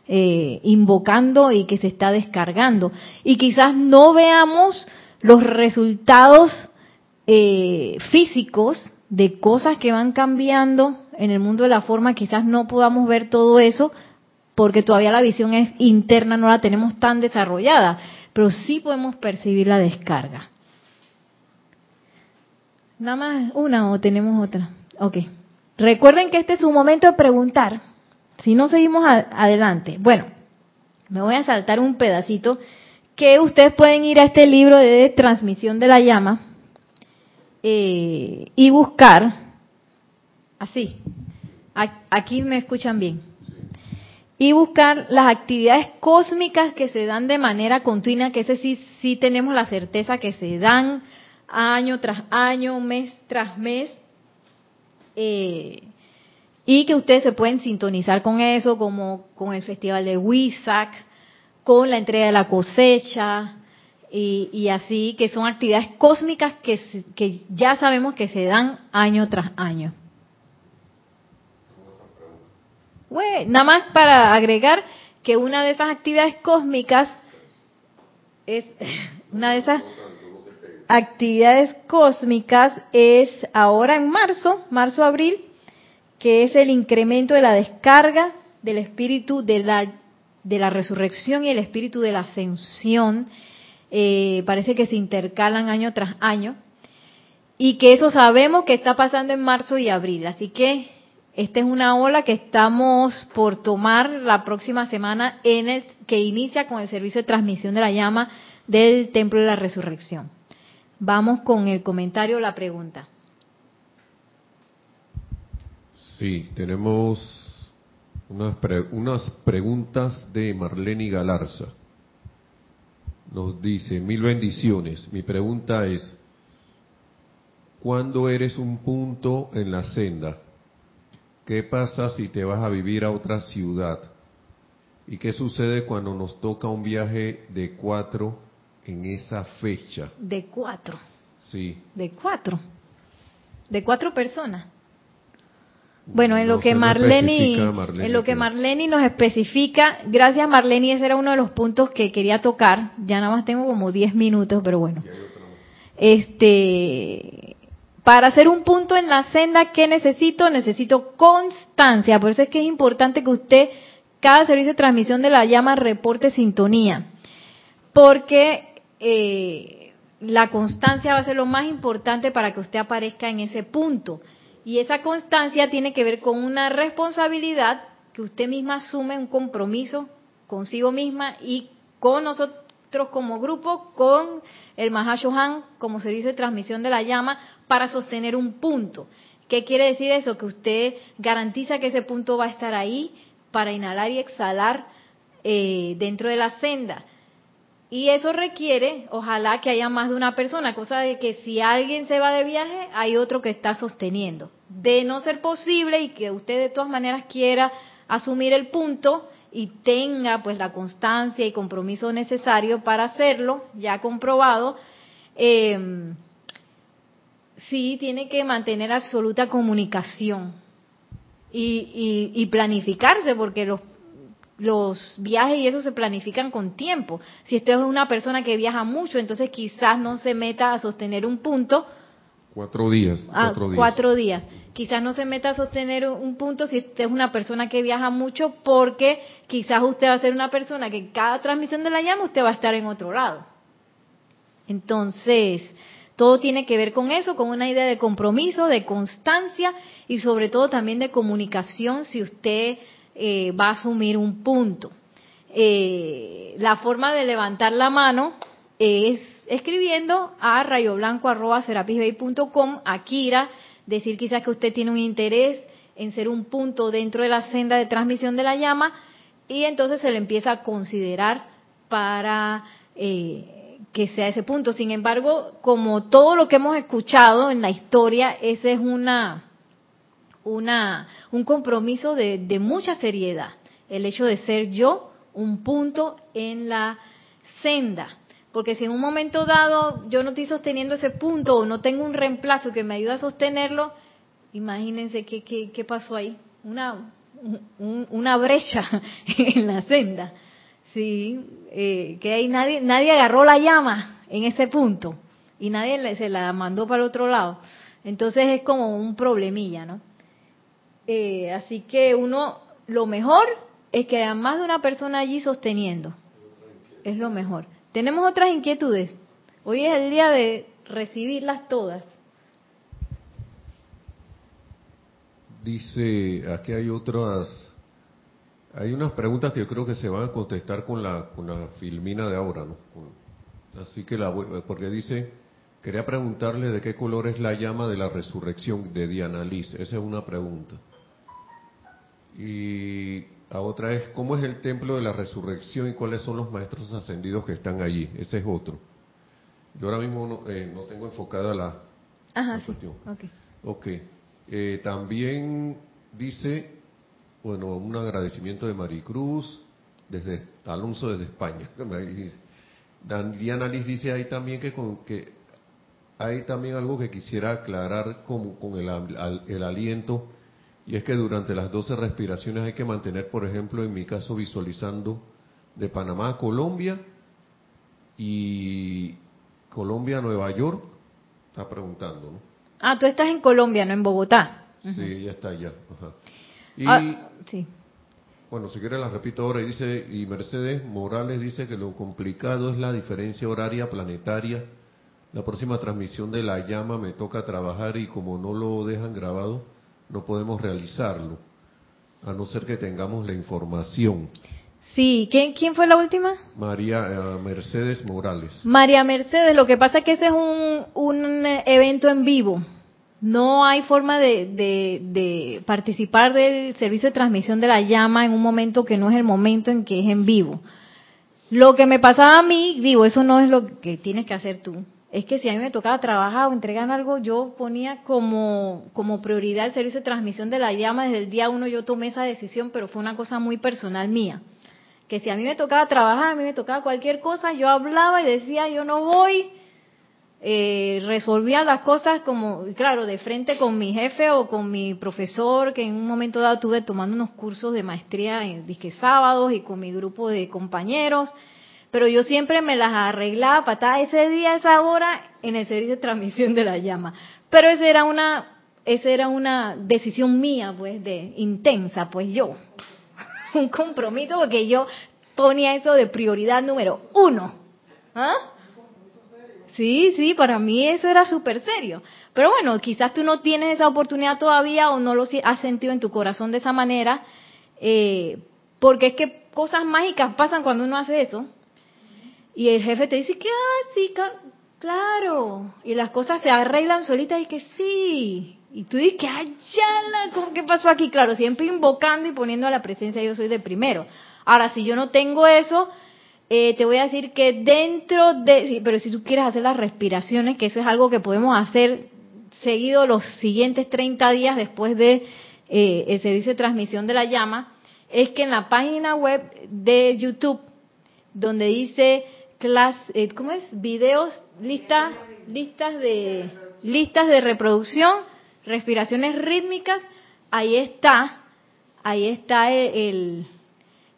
eh, invocando y que se está descargando. Y quizás no veamos los resultados eh, físicos de cosas que van cambiando en el mundo de la forma, quizás no podamos ver todo eso porque todavía la visión es interna, no la tenemos tan desarrollada, pero sí podemos percibir la descarga. Nada más una o tenemos otra. Ok. Recuerden que este es un momento de preguntar. Si no seguimos adelante. Bueno, me voy a saltar un pedacito que ustedes pueden ir a este libro de transmisión de la llama eh, y buscar, así, aquí me escuchan bien, y buscar las actividades cósmicas que se dan de manera continua, que ese sí, sí tenemos la certeza que se dan año tras año, mes tras mes, eh, y que ustedes se pueden sintonizar con eso, como con el Festival de Huizac, con la entrega de la cosecha, y, y así, que son actividades cósmicas que, que ya sabemos que se dan año tras año. Nada más para agregar que una de esas actividades cósmicas es *laughs* una de esas actividades cósmicas es ahora en marzo, marzo-abril, que es el incremento de la descarga del espíritu de la, de la resurrección y el espíritu de la ascensión. Eh, parece que se intercalan año tras año. Y que eso sabemos que está pasando en marzo y abril. Así que esta es una ola que estamos por tomar la próxima semana en el que inicia con el servicio de transmisión de la llama del Templo de la Resurrección. Vamos con el comentario, la pregunta. Sí, tenemos unas, pre- unas preguntas de Marlene Galarza. Nos dice, mil bendiciones. Mi pregunta es, ¿cuándo eres un punto en la senda? ¿Qué pasa si te vas a vivir a otra ciudad? ¿Y qué sucede cuando nos toca un viaje de cuatro en esa fecha? De cuatro, Sí. de cuatro, de cuatro personas. Bueno, en No lo que especifica, Marleni, en lo que qué. Marleni nos especifica, gracias Marleni, ese era uno de los puntos que quería tocar. Ya nada más tengo como 10 minutos, pero bueno. Este, para hacer un punto en la senda, ¿qué necesito? Necesito constancia. Por eso es que es importante que usted, cada servicio de transmisión de la llama, reporte sintonía. Porque eh, la constancia va a ser lo más importante para que usted aparezca en ese punto. Y esa constancia tiene que ver con una responsabilidad que usted misma asume, un compromiso consigo misma y con nosotros como grupo, con el Mahashohan como servicio de transmisión de la llama para sostener un punto. ¿Qué quiere decir eso? Que usted garantiza que ese punto va a estar ahí para inhalar y exhalar eh, dentro de la senda. Y eso requiere, ojalá que haya más de una persona, cosa de que si alguien se va de viaje, hay otro que está sosteniendo. De no ser posible y que usted de todas maneras quiera asumir el punto y tenga pues la constancia y compromiso necesario para hacerlo, ya comprobado, eh, sí tiene que mantener absoluta comunicación y, y- y planificarse, porque los los viajes y eso se planifican con tiempo. Si usted es una persona que viaja mucho, entonces quizás no se meta a sostener un punto Cuatro días. a Cuatro días. cuatro días. Quizás no se meta a sostener un punto si usted es una persona que viaja mucho, porque quizás usted va a ser una persona que en cada transmisión de la llama usted va a estar en otro lado. Entonces, todo tiene que ver con eso, con una idea de compromiso, de constancia y sobre todo también de comunicación si usted eh, va a asumir un punto. Eh, la forma de levantar la mano es escribiendo a rayoblanco.com, a Kira, decir quizás que usted tiene un interés en ser un punto dentro de la senda de transmisión de la llama y entonces se le empieza a considerar para eh, que sea ese punto. Sin embargo, como todo lo que hemos escuchado en la historia, ese es una una, un compromiso de, de mucha seriedad, el hecho de ser yo un punto en la senda. Porque si en un momento dado yo no estoy sosteniendo ese punto o no tengo un reemplazo que me ayude a sostenerlo, imagínense qué, qué, qué pasó ahí. Una, un- una brecha *laughs* en la senda. Sí, eh, que ahí nadie, nadie agarró la llama en ese punto y nadie se la mandó para el otro lado. Entonces es como un problemilla, ¿no? Eh, así que uno, lo mejor es que haya más de una persona allí sosteniendo. Es lo mejor. Tenemos otras inquietudes. Hoy es el día de recibirlas todas. Dice, aquí hay otras, hay unas preguntas que yo creo que se van a contestar con la, con la filmina de ahora, ¿no? Así que la voy, porque dice, quería preguntarle de qué color es la llama de la resurrección de Diana Liz, esa es una pregunta. Y la otra es, ¿cómo es el templo de la resurrección y cuáles son los maestros ascendidos que están allí? Ese es otro. Yo ahora mismo no, eh, no tengo enfocada la, Ajá, la sí. cuestión. ok. Ok. Eh, también dice, bueno, un agradecimiento de Maricruz, desde Alonso desde España. *laughs* Diana Liz dice ahí también que, con, que hay también algo que quisiera aclarar con, con el, el, aliento, y es que durante las 12 respiraciones hay que mantener, por ejemplo, en mi caso, visualizando de Panamá a Colombia y Colombia a Nueva York. Está preguntando, ¿no? Ah, tú estás en Colombia, no en Bogotá. Sí, ya está allá. Y, ah, sí. Bueno, si quiere la repito ahora. Y dice, y Mercedes Morales dice que lo complicado es la diferencia horaria planetaria. La próxima transmisión de la llama me toca trabajar y como no lo dejan grabado, no podemos realizarlo, a no ser que tengamos la información. Sí, ¿quién, fue la última? María eh, Mercedes Morales. María Mercedes, lo que pasa es que ese es un, un evento en vivo. No hay forma de, de, participar del servicio de transmisión de la llama en un momento que no es el momento en que es en vivo. Lo que me pasaba a mí, digo, eso no es lo que tienes que hacer tú. Es que si a mí me tocaba trabajar o entregar algo, yo ponía como, como prioridad el servicio de transmisión de la llama. Desde el día uno yo tomé esa decisión, pero fue una cosa muy personal mía. Que si a mí me tocaba trabajar, a mí me tocaba cualquier cosa, yo hablaba y decía, yo no voy, eh, resolvía las cosas como, claro, de frente con mi jefe o con mi profesor, que en un momento dado tuve tomando unos cursos de maestría en disque sábados y con mi grupo de compañeros, pero yo siempre me las arreglaba para estar ese día, esa hora, en el servicio de transmisión de la llama. Pero esa era una, esa era una decisión mía, pues, de intensa, pues yo, *laughs* un compromiso porque yo ponía eso de prioridad número uno. ¿Ah? Sí, sí, para mí eso era súper serio. Pero bueno, quizás tú no tienes esa oportunidad todavía o no lo has sentido en tu corazón de esa manera, eh, porque es que cosas mágicas pasan cuando uno hace eso. Y el jefe te dice que, ah, sí, claro. Y las cosas se arreglan solitas y que sí. Y tú dices que, ayala, ¿cómo que pasó aquí? Claro, siempre invocando y poniendo a la presencia yo soy de primero. Ahora, si yo no tengo eso, eh, te voy a decir que dentro de, pero si tú quieres hacer las respiraciones, que eso es algo que podemos hacer seguido los siguientes 30 días después de eh, servicio de transmisión de la llama, es que en la página web de YouTube, donde dice clase, eh, ¿cómo es? Videos, listas, listas de listas de reproducción, respiraciones rítmicas, ahí está, ahí está el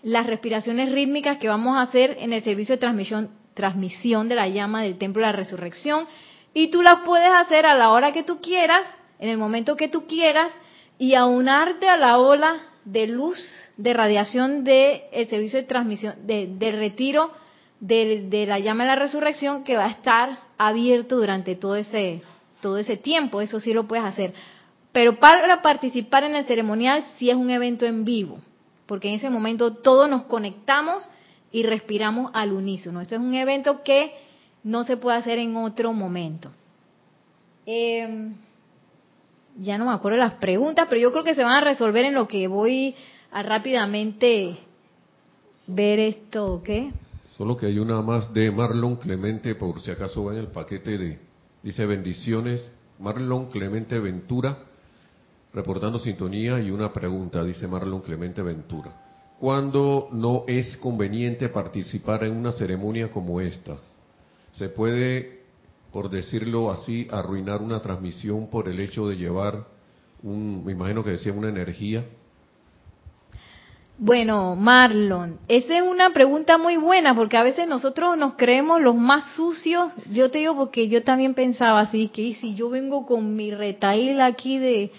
las respiraciones rítmicas que vamos a hacer en el servicio de transmisión, transmisión de la llama del templo de la resurrección. Y tú las puedes hacer a la hora que tú quieras, en el momento que tú quieras, y aunarte a la ola de luz, de radiación del servicio de transmisión, de, retiro de, de, la llama de la resurrección que va a estar abierto durante todo ese, todo ese tiempo. Eso sí lo puedes hacer. Pero para participar en el ceremonial sí es un evento en vivo porque en ese momento todos nos conectamos y respiramos al unísono. Eso es un evento que no se puede hacer en otro momento. Em, ya no me acuerdo las preguntas, pero yo creo que se van a resolver en lo que voy a rápidamente ver esto, ¿ok? Solo que hay una más de Marlon Clemente, por si acaso va en el paquete de, dice bendiciones, Marlon Clemente Ventura, reportando sintonía y una pregunta, dice Marlon Clemente Ventura. ¿Cuándo no es conveniente participar en una ceremonia como esta? ¿Se puede, por decirlo así, arruinar una transmisión por el hecho de llevar un, me imagino que decía, una energía? Bueno, Marlon, esa es una pregunta muy buena porque a veces nosotros nos creemos los más sucios. Yo te digo porque yo también pensaba así, que si yo vengo con mi retail aquí de,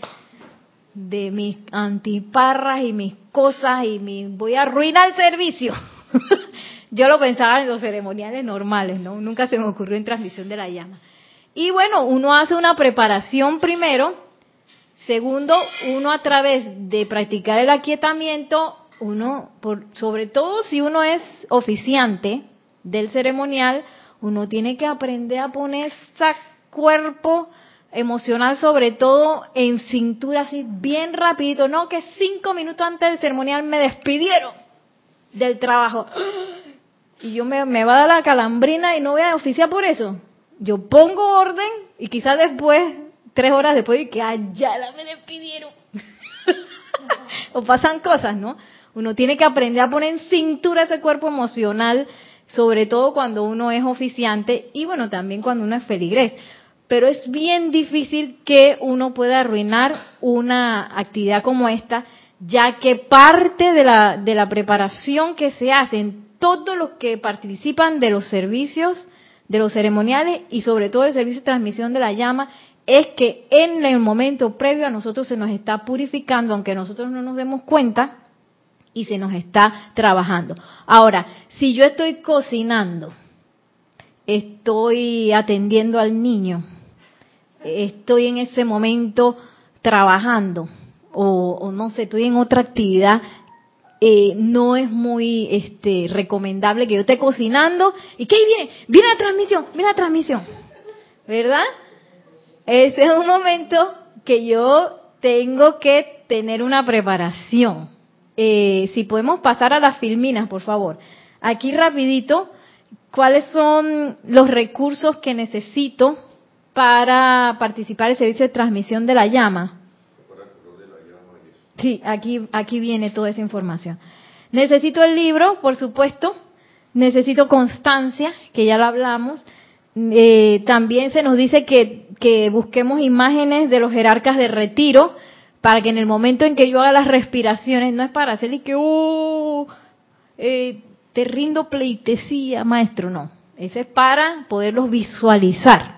de mis antiparras y mis cosas y mi, voy a arruinar el servicio. *laughs* Yo lo pensaba en los ceremoniales normales, ¿no? Nunca se me ocurrió en transmisión de la llama. Y bueno, uno hace una preparación primero. Segundo, uno a través de practicar el aquietamiento, uno, por, sobre todo si uno es oficiante del ceremonial, uno tiene que aprender a poner ese cuerpo emocional sobre todo en cintura así bien rapidito, no que cinco minutos antes del ceremonial me despidieron del trabajo y yo me, me va a dar la calambrina y no voy a oficiar por eso. Yo pongo orden y quizás después, tres horas después, y que allá me despidieron. *laughs* o pasan cosas, ¿no? Uno tiene que aprender a poner en cintura ese cuerpo emocional sobre todo cuando uno es oficiante y bueno, también cuando uno es feligrés. Pero es bien difícil que uno pueda arruinar una actividad como esta, ya que parte de la, de la preparación que se hace en todos los que participan de los servicios, de los ceremoniales y sobre todo el servicio de transmisión de la llama, es que en el momento previo a nosotros se nos está purificando, aunque nosotros no nos demos cuenta, y se nos está trabajando. Ahora, si yo estoy cocinando, estoy atendiendo al niño, estoy en ese momento trabajando, o, no sé, estoy en otra actividad, eh, no es muy este, recomendable que yo esté cocinando y que ahí viene, viene la transmisión, viene la transmisión, ¿verdad? Ese es un momento que yo tengo que tener una preparación. Eh, si podemos pasar a las filminas, por favor. Aquí rapidito, ¿cuáles son los recursos que necesito para participar en el servicio de transmisión de la llama? Sí, aquí, aquí viene toda esa información. Necesito el libro, por supuesto. Necesito constancia, que ya lo hablamos. Eh, también se nos dice que, que busquemos imágenes de los jerarcas de retiro para que en el momento en que yo haga las respiraciones, no es para hacerle que, uh, eh, te rindo pleitesía, maestro, no. Ese es para poderlos visualizar.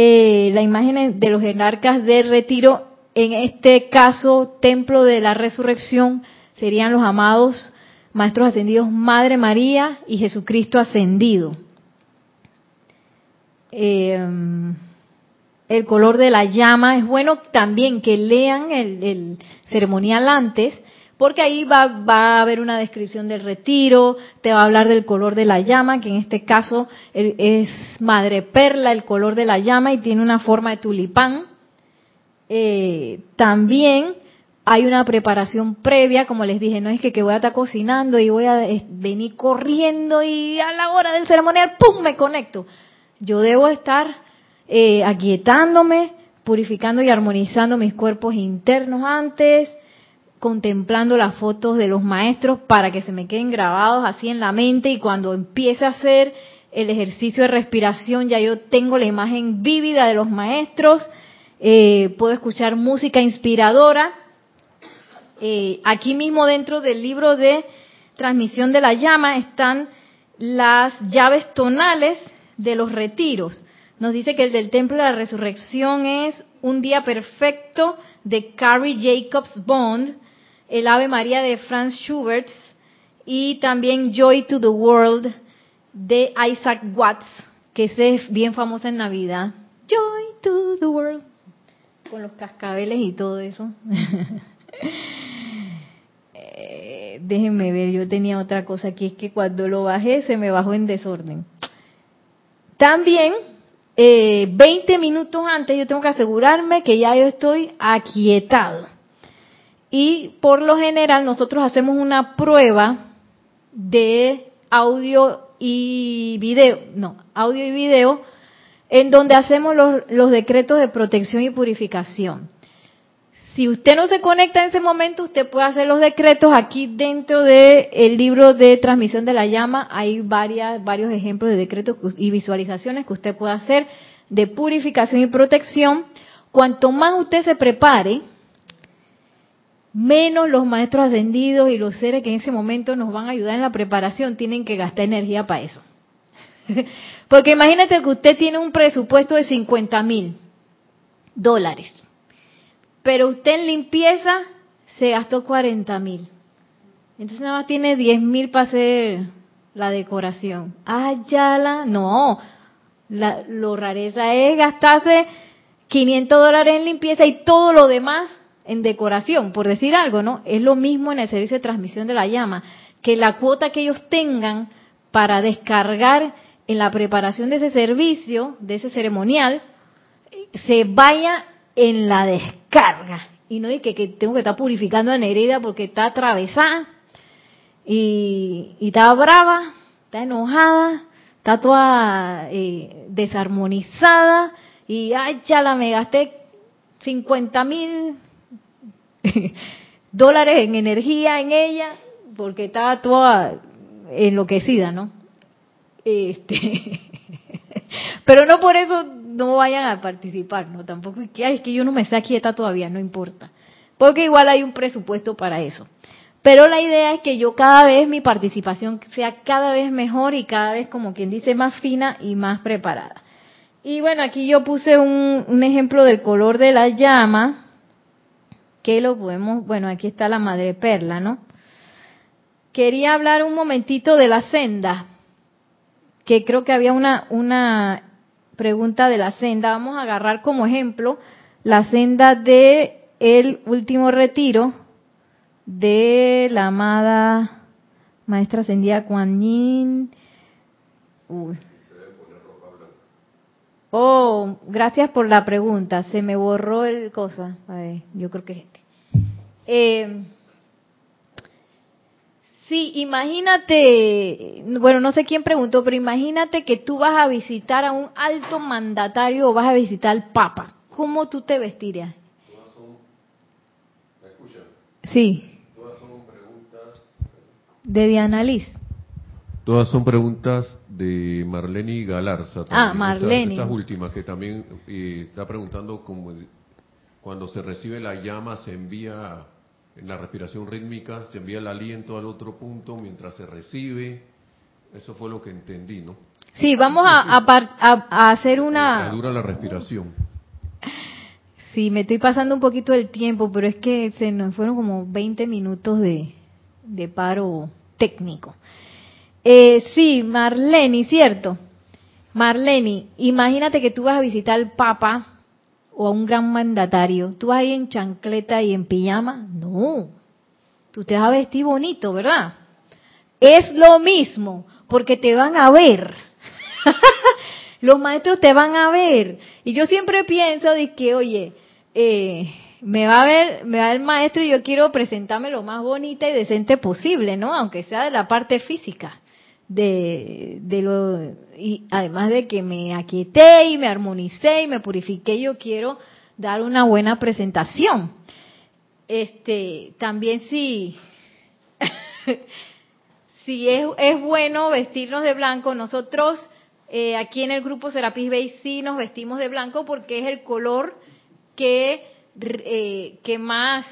Eh, la imagen de los jerarcas de retiro, en este caso, templo de la resurrección, serían los amados maestros ascendidos Madre María y Jesucristo ascendido. Eh, el color de la llama. Es bueno también que lean el, ceremonial antes, porque ahí va, va, a haber una descripción del retiro, te va a hablar del color de la llama, que en este caso es madre perla, el color de la llama, y tiene una forma de tulipán. Eh, también hay una preparación previa, como les dije, no es que, que voy a estar cocinando y voy a venir corriendo y a la hora del ceremonial, ¡pum!, me conecto. Yo debo estar eh, aquietándome, purificando y armonizando mis cuerpos internos antes, contemplando las fotos de los maestros para que se me queden grabados así en la mente y cuando empiece a hacer el ejercicio de respiración ya yo tengo la imagen vívida de los maestros, eh, puedo escuchar música inspiradora. Eh, aquí mismo dentro del libro de transmisión de la llama están las llaves tonales de los retiros. Nos dice que el del Templo de la Resurrección es un día perfecto de Carrie Jacobs Bond, el Ave María de Franz Schubert y también Joy to the World de Isaac Watts, que es bien famosa en Navidad. Joy to the World, con los cascabeles y todo eso. *laughs* Eh, déjenme ver, yo tenía otra cosa aquí, es que cuando lo bajé se me bajó en desorden. También eh, 20 minutos antes yo tengo que asegurarme que ya yo estoy aquietado. Y por lo general nosotros hacemos una prueba de audio y video, no, audio y video, en donde hacemos los, los decretos de protección y purificación. Si usted no se conecta en ese momento, usted puede hacer los decretos aquí dentro del el libro de transmisión de la llama. Hay varias, varios ejemplos de decretos y visualizaciones que usted puede hacer de purificación y protección. Cuanto más usted se prepare, menos los maestros ascendidos y los seres que en ese momento nos van a ayudar en la preparación tienen que gastar energía para eso. *laughs* Porque imagínate que usted tiene un presupuesto de 50 mil dólares pero usted en limpieza se gastó 40 mil. Entonces nada más tiene 10 mil para hacer la decoración. Ah, ya la, no. La, lo rareza es gastarse 500 dólares en limpieza y todo lo demás en decoración, por decir algo, ¿no? Es lo mismo en el servicio de transmisión de la llama, que la cuota que ellos tengan para descargar en la preparación de ese servicio, de ese ceremonial, se vaya en la descarga. Y no es que, tengo que estar purificando en herida porque está atravesada y, está brava, está enojada, está toda eh, desarmonizada y ay, ya la me gasté 50 mil *laughs* dólares en energía en ella porque está toda enloquecida, ¿no? Este, *laughs* pero no por eso no vayan a participar, no tampoco es que, es que yo no me sé quieta todavía, no importa, porque igual hay un presupuesto para eso. Pero la idea es que yo cada vez mi participación sea cada vez mejor y cada vez como quien dice más fina y más preparada. Y bueno, aquí yo puse un, un ejemplo del color de la llama, que lo podemos, bueno, aquí está la madre perla, ¿no? Quería hablar un momentito de la senda, que creo que había una, una pregunta de la senda. Vamos a agarrar como ejemplo la senda de último retiro de la amada maestra ascendida Kuan Yin. Oh, gracias por la pregunta. Se me borró el cosa. yo creo que es este. Eh, sí, imagínate, bueno, no sé quién preguntó, pero imagínate que tú vas a visitar a un alto mandatario o vas a visitar al Papa. ¿Cómo tú te vestirías? ¿Me escuchan? Sí. De Diana Liz. Todas son preguntas de Marlene Galarza. Ah, Marlene. Esas, últimas que también eh, está preguntando cómo cuando se recibe la llama se envía en la respiración rítmica, se envía el aliento al otro punto mientras se recibe. Eso fue lo que entendí, ¿no? Sí, vamos a, a hacer una... dura la respiración. Sí, me estoy pasando un poquito el tiempo, pero es que se nos fueron como 20 minutos de, de paro técnico. Eh, sí, Marlene, ¿cierto? Marlene, imagínate que tú vas a visitar al Papa o a un gran mandatario. ¿Tú vas ahí en chancleta y en pijama? No. Tú te vas a vestir bonito, ¿verdad? Es lo mismo, porque te van a ver. *laughs* Los maestros te van a ver. Y yo siempre pienso de que, oye, eh, me va a ver, me va el maestro y yo quiero presentarme lo más bonita y decente posible, ¿no? Aunque sea de la parte física. De, de lo, y además de que me aquieté y me armonicé y me purifiqué, yo quiero dar una buena presentación. Este, también si, *laughs* si es, es bueno vestirnos de blanco, nosotros eh, aquí en el grupo Serapis Bay sí nos vestimos de blanco porque es el color que eh, que más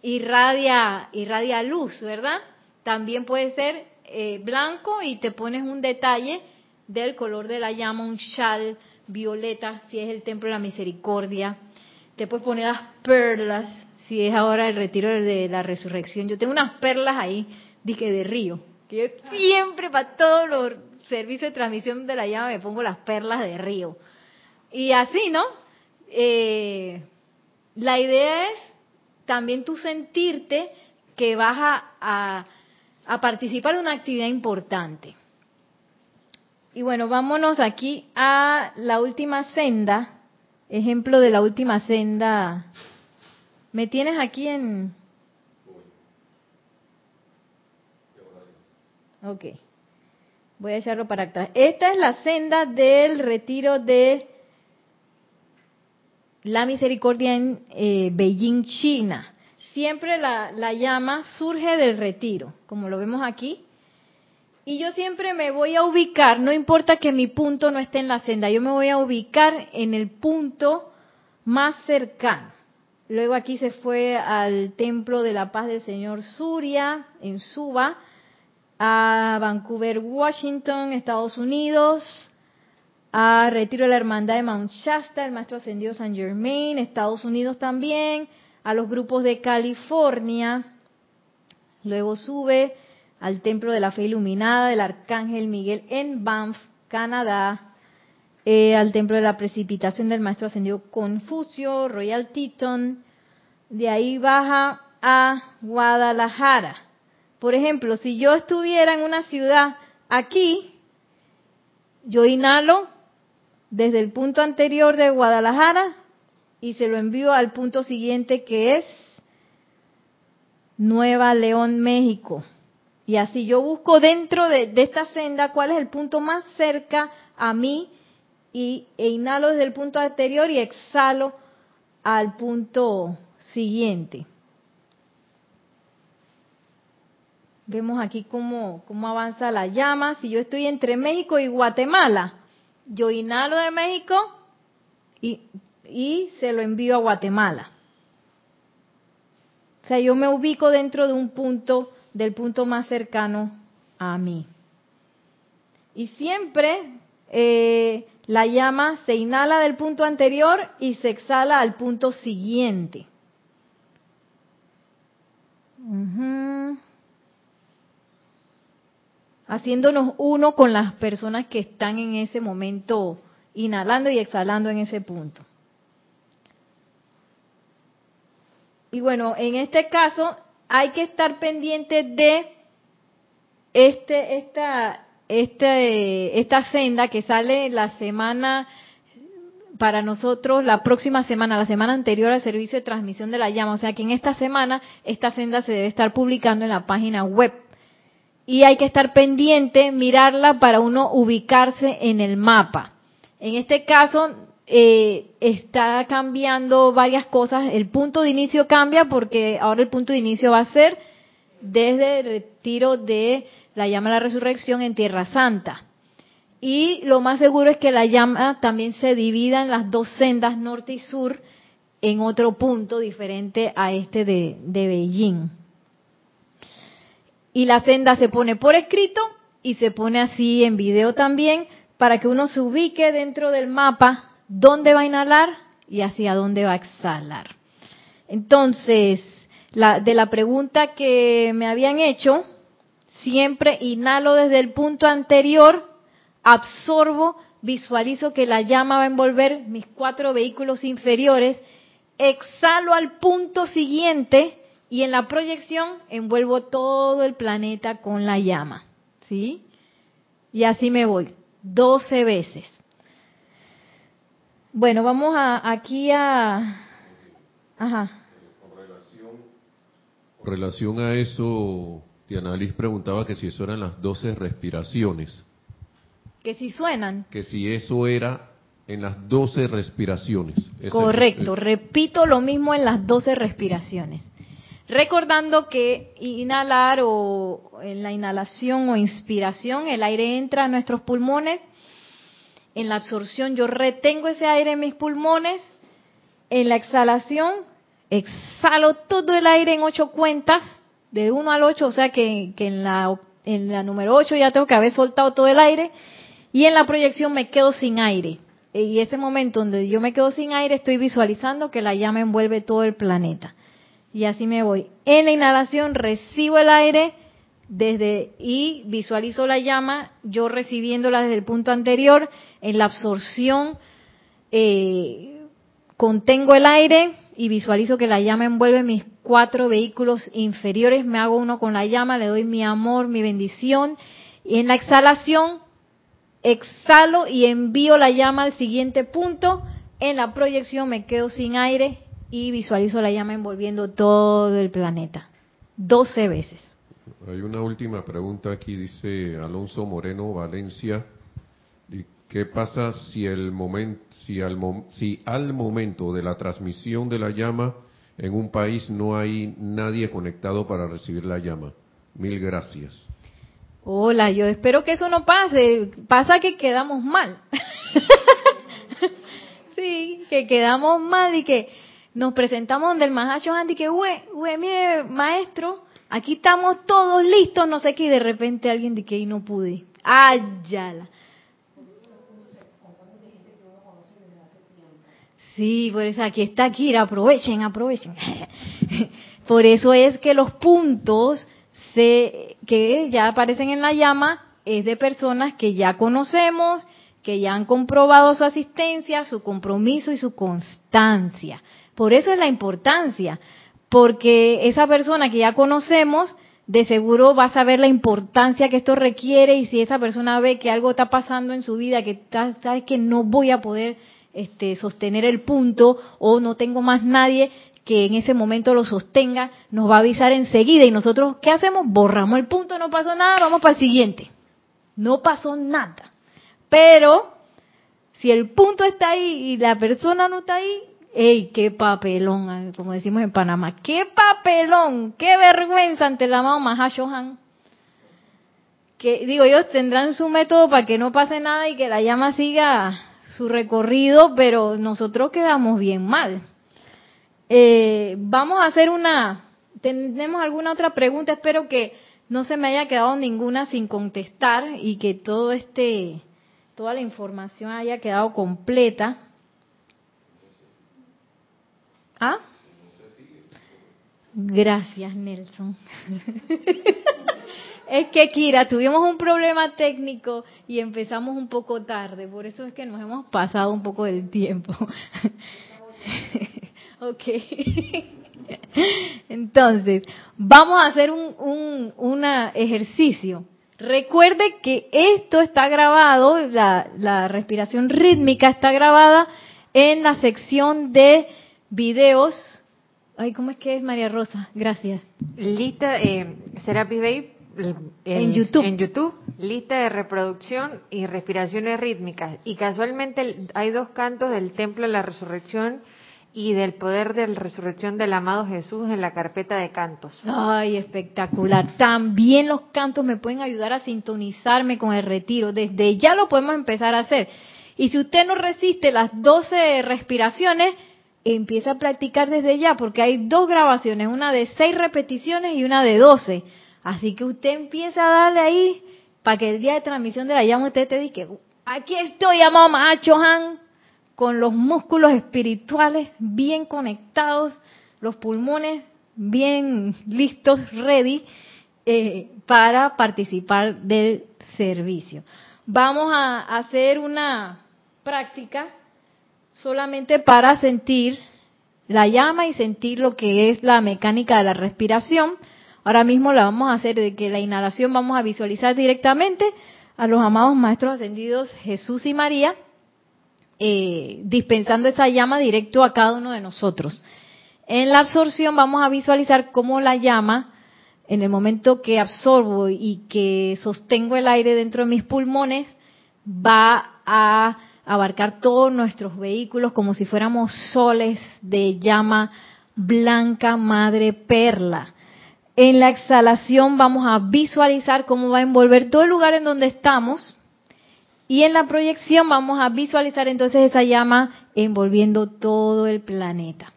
irradia, irradia luz, ¿verdad? También puede ser eh, blanco y te pones un detalle del color de la llama, un chal violeta, si es el templo de la misericordia. Te puedes poner las perlas, si es ahora el retiro de la resurrección. Yo tengo unas perlas ahí, dije de río, que siempre para todos los servicios de transmisión de la llama me pongo las perlas de río. Y así, ¿no? Eh, la idea es también tú sentirte que vas a, participar en una actividad importante. Y bueno, vámonos aquí a la última senda, ejemplo de la última senda. ¿Me tienes aquí en...? Ok. Voy a echarlo para atrás. Esta es la senda del retiro de la misericordia en eh, Beijing, China. Siempre la, la llama surge del retiro, como lo vemos aquí. Y yo siempre me voy a ubicar, no importa que mi punto no esté en la senda, yo me voy a ubicar en el punto más cercano. Luego aquí se fue al Templo de la Paz del Señor Surya, en Suba, a Vancouver, Washington, Estados Unidos, a Retiro de la Hermandad de Mount Shasta, el Maestro Ascendido San Germain, Estados Unidos también, a los grupos de California, luego sube al Templo de la Fe Iluminada del Arcángel Miguel en Banff, Canadá, eh, al Templo de la Precipitación del Maestro Ascendido Confucio, Royal Teton, de ahí baja a Guadalajara. Por ejemplo, si yo estuviera en una ciudad aquí, yo inhalo desde el punto anterior de Guadalajara y se lo envío al punto siguiente que es Nueva León, México. Y así yo busco dentro de, esta senda cuál es el punto más cerca a mí y, e inhalo desde el punto anterior y exhalo al punto siguiente. Vemos aquí cómo, cómo avanza la llama. Si yo estoy entre México y Guatemala, yo inhalo de México y, y se lo envío a Guatemala. O sea, yo me ubico dentro de un punto, del punto más cercano a mí. Y siempre eh, la llama se inhala del punto anterior y se exhala al punto siguiente. Haciéndonos uno con las personas que están en ese momento inhalando y exhalando en ese punto. Y bueno, en este caso hay que estar pendiente de este, esta, este, esta senda que sale la semana para nosotros la próxima semana, la semana anterior al servicio de transmisión de la llama. O sea que en esta semana esta senda se debe estar publicando en la página web. Y hay que estar pendiente, mirarla para uno ubicarse en el mapa. En este caso eh, está cambiando varias cosas. El punto de inicio cambia porque ahora el punto de inicio va a ser desde el retiro de la llama de la resurrección en Tierra Santa. Y lo más seguro es que la llama también se divida en las dos sendas norte y sur en otro punto diferente a este de Beijing. Y la senda se pone por escrito y se pone así en video también para que uno se ubique dentro del mapa dónde va a inhalar y hacia dónde va a exhalar. Entonces, la, de la pregunta que me habían hecho, Siempre inhalo desde el punto anterior, absorbo, visualizo que la llama va a envolver mis cuatro vehículos inferiores, exhalo al punto siguiente y en la proyección envuelvo todo el planeta con la llama. ¿Sí? Y así me voy, 12 veces. Bueno, vamos a, aquí a... Ajá. Con relación a eso, Diana Liz preguntaba que si eso eran las 12 respiraciones. Que si suenan. Que si eso era en las 12 respiraciones. Correcto, repito lo mismo en las 12 respiraciones. Recordando que inhalar o en la inhalación o inspiración, el aire entra a nuestros pulmones. En la absorción yo retengo ese aire en mis pulmones. En la exhalación exhalo todo el aire en ocho cuentas de 1 al 8, o sea que, en, la, en la número 8 ya tengo que haber soltado todo el aire y en la proyección me quedo sin aire. Y ese momento donde yo me quedo sin aire estoy visualizando que la llama envuelve todo el planeta. Y así me voy. En la inhalación recibo el aire desde y visualizo la llama, yo recibiéndola desde el punto anterior. En la absorción eh, contengo el aire y visualizo que la llama envuelve mis cuatro vehículos inferiores, me hago uno con la llama, le doy mi amor, mi bendición, y en la exhalación exhalo y envío la llama al siguiente punto, en la proyección me quedo sin aire y visualizo la llama envolviendo todo el planeta, 12 veces. Hay una última pregunta aquí, dice Alonso Moreno Valencia. ¿Qué pasa si, el si, al, si al momento de la transmisión de la llama en un país no hay nadie conectado para recibir la llama? Mil gracias. Hola, yo espero que eso no pase. Pasa que quedamos mal. *laughs* sí, que quedamos mal y que nos presentamos donde el Mahacho Andy que, güey, güey, mire, maestro, aquí estamos todos listos, no sé qué, y de repente alguien dice que no pude. Ayala. Sí, por eso aquí está Kira, aprovechen, aprovechen. *laughs* por eso es que los puntos se, que ya aparecen en la llama es de personas que ya conocemos, que ya han comprobado su asistencia, su compromiso y su constancia. Por eso es la importancia, porque esa persona que ya conocemos, de seguro va a saber la importancia que esto requiere y si esa persona ve que algo está pasando en su vida, que sabes que no voy a poder este, sostener el punto o no tengo más nadie que en ese momento lo sostenga, nos va a avisar enseguida y nosotros, ¿qué hacemos? Borramos el punto, no pasó nada, vamos para el siguiente. No pasó nada. Pero si el punto está ahí y la persona no está ahí, ¡ey, qué papelón! Como decimos en Panamá, ¡qué papelón! ¡Qué vergüenza ante el amado Mahashohan! que digo, ellos tendrán su método para que no pase nada y que la llama siga su recorrido, pero nosotros quedamos bien mal. Eh, vamos a hacer una, tenemos alguna otra pregunta, espero que no se me haya quedado ninguna sin contestar y que todo este, toda la información haya quedado completa. ¿Ah? Gracias, Nelson. *laughs* es que, Kira, tuvimos un problema técnico y empezamos un poco tarde, por eso es que nos hemos pasado un poco del tiempo. *laughs* ok. *laughs* Entonces, vamos a hacer un, un ejercicio. Recuerde que esto está grabado, la respiración rítmica está grabada en la sección de videos. Ay, ¿cómo es que es María Rosa? Gracias. Lista, eh, Serapis Bay en, YouTube. En YouTube, lista de reproducción y respiraciones rítmicas. Y casualmente hay dos cantos del Templo de la Resurrección y del poder de la resurrección del amado Jesús en la carpeta de cantos. Ay, espectacular. También los cantos me pueden ayudar a sintonizarme con el retiro. Desde ya lo podemos empezar a hacer. Y si usted no resiste las 12 respiraciones, empieza a practicar desde ya, porque hay dos grabaciones, una de 6 repeticiones y una de 12. Así que usted empieza a darle ahí para que el día de transmisión de la llama usted te diga, aquí estoy, amado Macho Han, con los músculos espirituales bien conectados, los pulmones bien listos, ready, eh, para participar del servicio. Vamos a hacer una práctica solamente para sentir la llama y sentir lo que es la mecánica de la respiración Ahora mismo la vamos a hacer de que la inhalación vamos a visualizar directamente a los amados maestros ascendidos Jesús y María, eh, dispensando esa llama directo a cada uno de nosotros. En la absorción vamos a visualizar cómo la llama, en el momento que absorbo y que sostengo el aire dentro de mis pulmones, va a abarcar todos nuestros vehículos como si fuéramos soles de llama blanca madre perla. En la exhalación vamos a visualizar cómo va a envolver todo el lugar en donde estamos. Y en la proyección vamos a visualizar entonces esa llama envolviendo todo el planeta.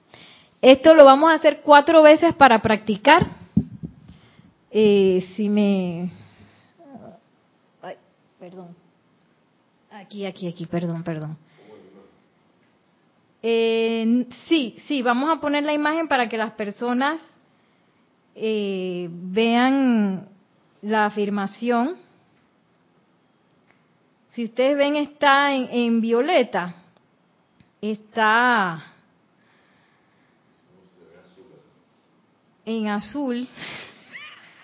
Esto lo vamos a hacer cuatro veces para practicar. Eh, si me... Ay, perdón. Aquí, aquí, aquí, perdón, perdón. Eh, sí, sí, vamos a poner la imagen para que las personas eh, vean la afirmación. Si ustedes ven está en, violeta, está en azul,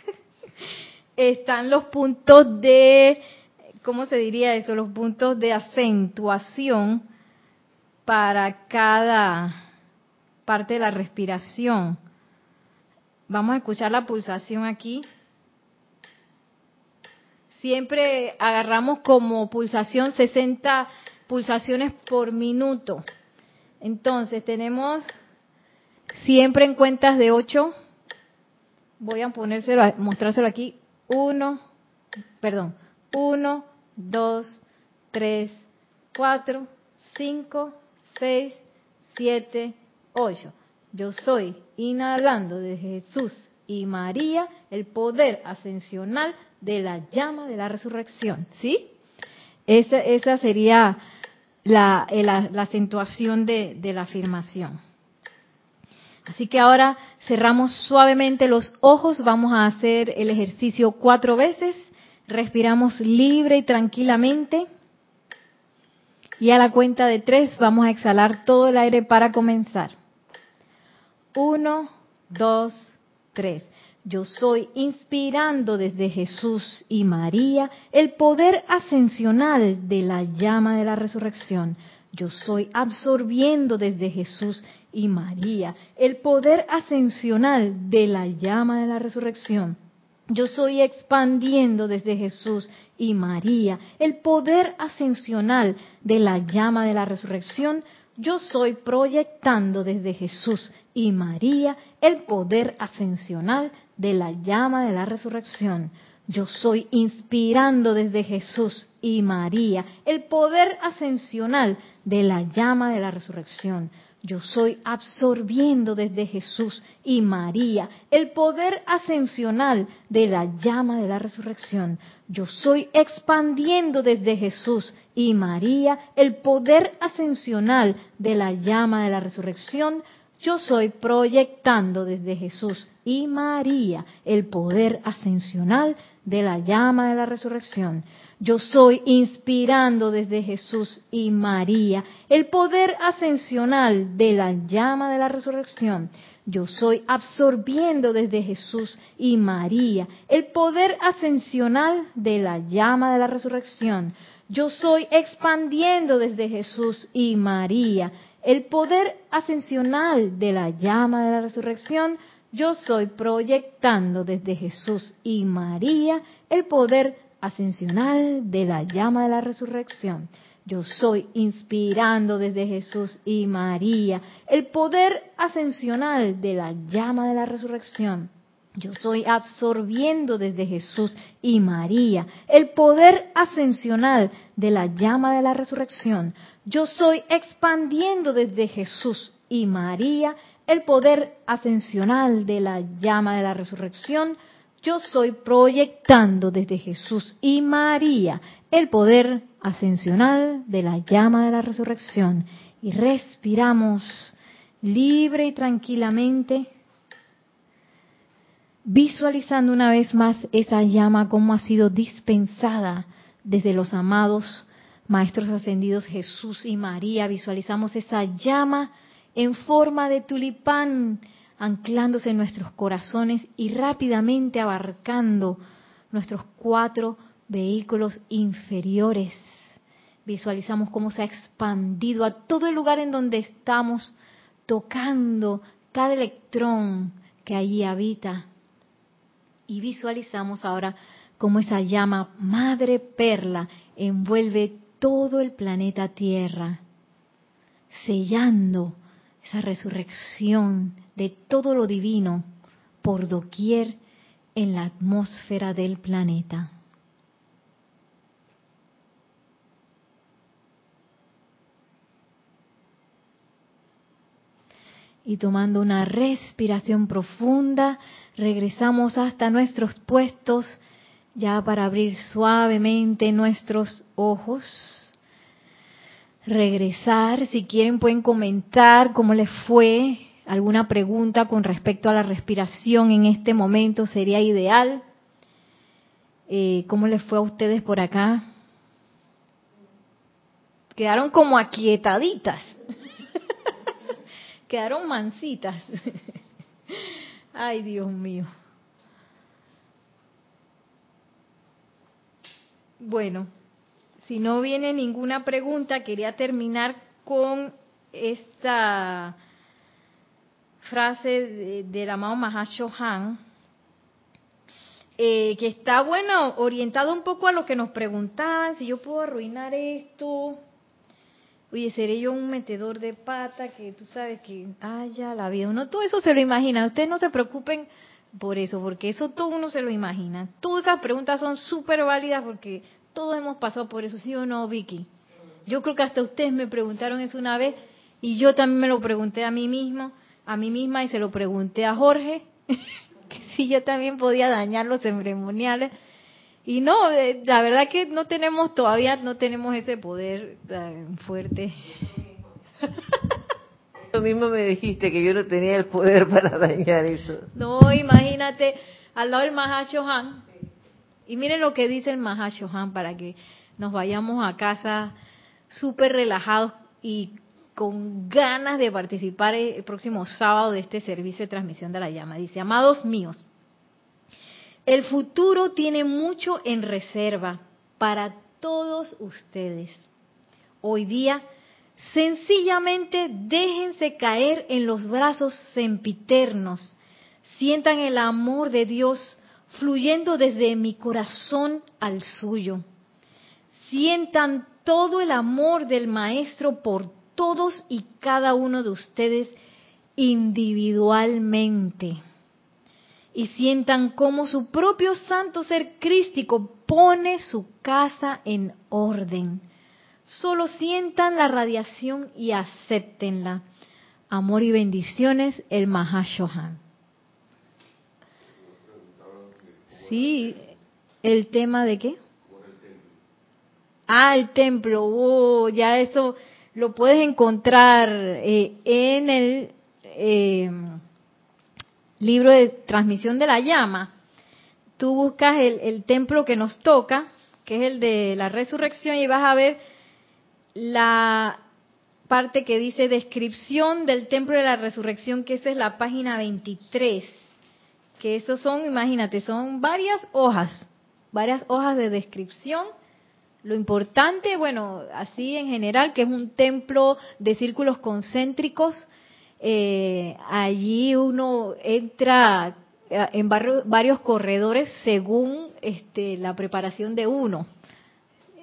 *laughs* están los puntos de, ¿cómo se diría eso? Los puntos de acentuación para cada parte de la respiración. Vamos a escuchar la pulsación aquí. Siempre agarramos como pulsación 60 pulsaciones por minuto. Entonces tenemos siempre en cuentas de 8. Voy a ponérselo, mostrárselo aquí. 1, perdón, 1, 2, 3, 4, 5, 6, 7, 8. Yo soy, inhalando de Jesús y María, el poder ascensional de la llama de la resurrección. ¿Sí? Esa, esa sería la, la, acentuación de, de la afirmación. Así que ahora cerramos suavemente los ojos, vamos a hacer el ejercicio cuatro veces, respiramos libre y tranquilamente y a la cuenta de tres vamos a exhalar todo el aire para comenzar. Uno, dos, tres. Yo soy inspirando desde Jesús y María el poder ascensional de la llama de la resurrección. Yo soy absorbiendo desde Jesús y María el poder ascensional de la llama de la resurrección. Yo soy expandiendo desde Jesús y María el poder ascensional de la llama de la resurrección. Yo soy proyectando desde Jesús y María el poder ascensional de la llama de la resurrección. Yo soy inspirando desde Jesús y María el poder ascensional de la llama de la resurrección. Yo soy absorbiendo desde Jesús y María el poder ascensional de la llama de la resurrección. Yo soy expandiendo desde Jesús y María el poder ascensional de la llama de la resurrección. Yo soy proyectando desde Jesús y María el poder ascensional de la llama de la resurrección. Yo soy inspirando desde Jesús y María el poder ascensional de la llama de la resurrección. Yo soy absorbiendo desde Jesús y María el poder ascensional de la llama de la resurrección. Yo soy expandiendo desde Jesús y María el poder ascensional de la llama de la resurrección. Yo soy proyectando desde Jesús y María el poder ascensional de la llama de la resurrección. Yo soy inspirando desde Jesús y María el poder ascensional de la llama de la resurrección. Yo soy absorbiendo desde Jesús y María el poder ascensional de la llama de la resurrección. Yo soy expandiendo desde Jesús y María el poder ascensional de la llama de la resurrección yo soy proyectando desde Jesús y María el poder ascensional de la llama de la resurrección y respiramos libre y tranquilamente, visualizando una vez más esa llama como ha sido dispensada desde los amados Maestros Ascendidos Jesús y María. Visualizamos esa llama en forma de tulipán anclándose en nuestros corazones y rápidamente abarcando nuestros cuatro vehículos inferiores. Visualizamos cómo se ha expandido a todo el lugar en donde estamos, tocando cada electrón que allí habita. Y visualizamos ahora cómo esa llama madre perla envuelve todo el planeta Tierra, sellando esa resurrección de todo lo divino por doquier en la atmósfera del planeta. Y tomando una respiración profunda, regresamos hasta nuestros puestos ya para abrir suavemente nuestros ojos regresar. Si quieren pueden comentar cómo les fue, alguna pregunta con respecto a la respiración en este momento sería ideal. Eh, ¿Cómo les fue a ustedes por acá? Quedaron como aquietaditas. *laughs* Quedaron mansitas. *laughs* Ay, Dios mío. Bueno, si no viene ninguna pregunta, quería terminar con esta frase del amado Mahashohan, eh, que está, bueno, orientado un poco a lo que nos preguntaban, si yo puedo arruinar esto, oye, seré yo un metedor de pata, que tú sabes que, haya la vida, uno todo eso se lo imagina, ustedes no se preocupen por eso, porque eso todo uno se lo imagina. Todas esas preguntas son súper válidas porque todos hemos pasado por eso, ¿sí o no, Vicky? Yo creo que hasta ustedes me preguntaron eso una vez y yo también me lo pregunté a mí mismo, a mí misma y se lo pregunté a Jorge, *laughs* que si yo también podía dañar los ceremoniales. Y no, eh, la verdad que no tenemos todavía, no tenemos ese poder tan fuerte. *laughs* Tú mismo me dijiste que yo no tenía el poder para dañar eso. No, imagínate, al lado del Mahashohan, y miren lo que dice el Mahashohan para que nos vayamos a casa súper relajados y con ganas de participar el próximo sábado de este servicio de transmisión de la llama. Dice, amados míos, el futuro tiene mucho en reserva para todos ustedes. Hoy día, sencillamente déjense caer en los brazos sempiternos, sientan el amor de Dios fluyendo desde mi corazón al suyo. Sientan todo el amor del Maestro por todos y cada uno de ustedes individualmente. y sientan cómo su propio santo ser crístico pone su casa en orden. Solo sientan la radiación y acéptenla. Amor y bendiciones, el Mahashohan. Sí, el tema de qué? Ah, el templo. Oh, ya eso lo puedes encontrar eh, en el eh, libro de transmisión de la llama. Tú buscas el, el templo que nos toca, que es el de la resurrección, y vas a ver la parte que dice descripción del templo de la resurrección, que esa es la página 23. Que esos son, imagínate, son varias hojas, varias hojas de descripción lo importante, bueno, así en general, que es un templo de círculos concéntricos, eh, allí uno entra eh, en varios corredores según este, la preparación de uno.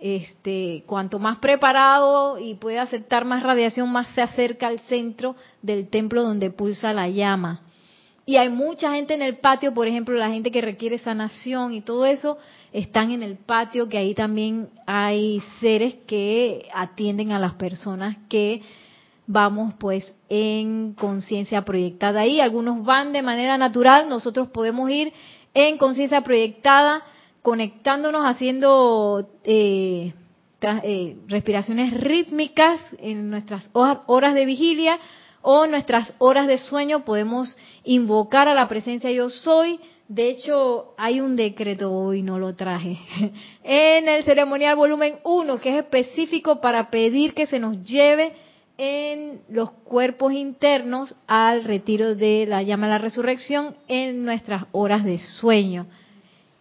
Este, cuanto más preparado y puede aceptar más radiación, más se acerca al centro del templo donde pulsa la llama. Y hay mucha gente en el patio, por ejemplo, la gente que requiere sanación y todo eso, están en el patio, que ahí también hay seres que atienden a las personas que vamos pues en conciencia proyectada ahí. Algunos van de manera natural, nosotros podemos ir en conciencia proyectada, conectándonos, haciendo eh, eh, respiraciones rítmicas en nuestras horas de vigilia o nuestras horas de sueño podemos invocar a la presencia yo soy. De hecho, hay un decreto hoy, no lo traje, *laughs* en el ceremonial volumen 1, que es específico para pedir que se nos lleve en los cuerpos internos al retiro de la llama de la resurrección en nuestras horas de sueño.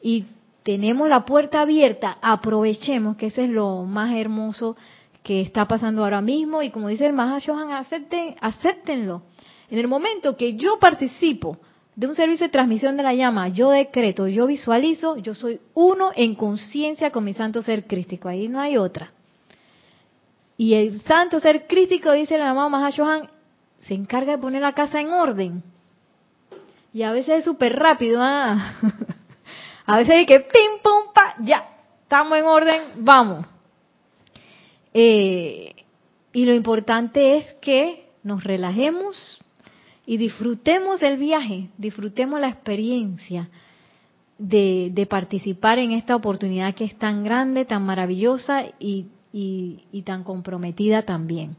Y tenemos la puerta abierta, aprovechemos, que ese es lo más hermoso que está pasando ahora mismo y como dice el Mahashohan, acepten, acéptenlo. En el momento que yo participo de un servicio de transmisión de la llama, yo decreto, yo visualizo, yo soy uno en conciencia con mi santo ser crístico, ahí no hay otra. Y el santo ser crístico, dice el amado Mahashohan, se encarga de poner la casa en orden. Y a veces es súper rápido, ¿ah? *laughs* a veces hay que pim, pum, pa, ya, estamos en orden, vamos. Eh, y lo importante es que nos relajemos y disfrutemos el viaje, disfrutemos la experiencia de, participar en esta oportunidad que es tan grande, tan maravillosa y, tan comprometida también.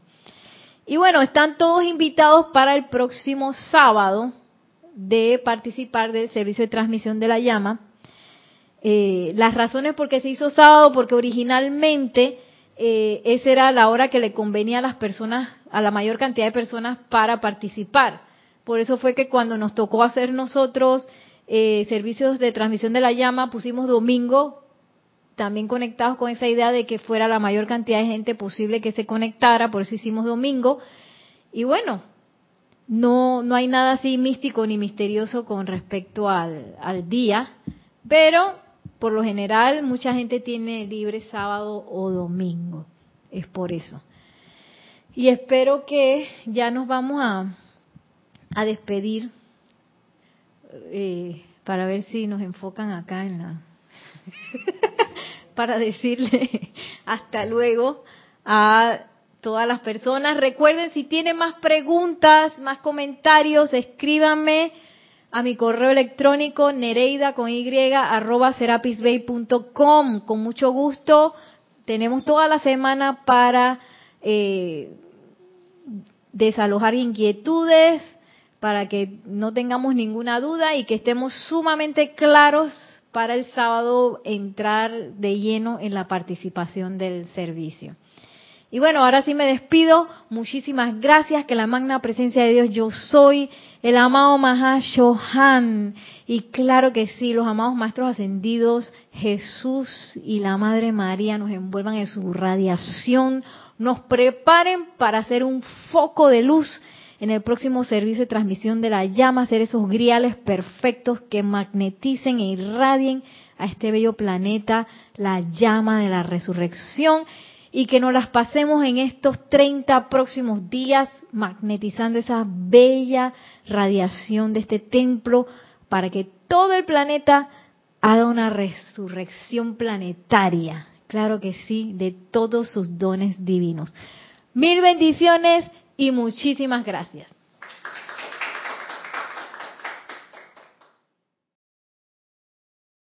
Y bueno, están todos invitados para el próximo sábado de participar del servicio de transmisión de la llama. Eh, las razones por qué se hizo sábado, porque originalmente eh, esa era la hora que le convenía a las personas, a la mayor cantidad de personas para participar. Por eso fue que cuando nos tocó hacer nosotros eh, servicios de transmisión de la llama, pusimos domingo, también conectados con esa idea de que fuera la mayor cantidad de gente posible que se conectara, por eso hicimos domingo. Y bueno, no, no hay nada así místico ni misterioso con respecto al, al día, pero por lo general mucha gente tiene libre sábado o domingo. Es por eso. Y espero que ya nos vamos a, a despedir eh, para ver si nos enfocan acá en la... *laughs* para decirle hasta luego a todas las personas. Recuerden, si tienen más preguntas, más comentarios, escríbanme a mi correo electrónico nereida con y arroba serapisbay.com. Con mucho gusto. Tenemos toda la semana para eh, desalojar inquietudes, para que no tengamos ninguna duda y que estemos sumamente claros para el sábado entrar de lleno en la participación del servicio. Y bueno, ahora sí me despido. Muchísimas gracias. Que la magna presencia de Dios yo soy, el amado Mahashohan. Y claro que sí, los amados maestros ascendidos, Jesús y la Madre María nos envuelvan en su radiación, nos preparen para hacer un foco de luz en el próximo servicio de transmisión de la llama, hacer esos griales perfectos que magneticen e irradien a este bello planeta la llama de la resurrección y que nos las pasemos en estos 30 próximos días magnetizando esa bella radiación de este templo para que todo el planeta haga una resurrección planetaria. Claro que sí, de todos sus dones divinos. Mil bendiciones y muchísimas gracias.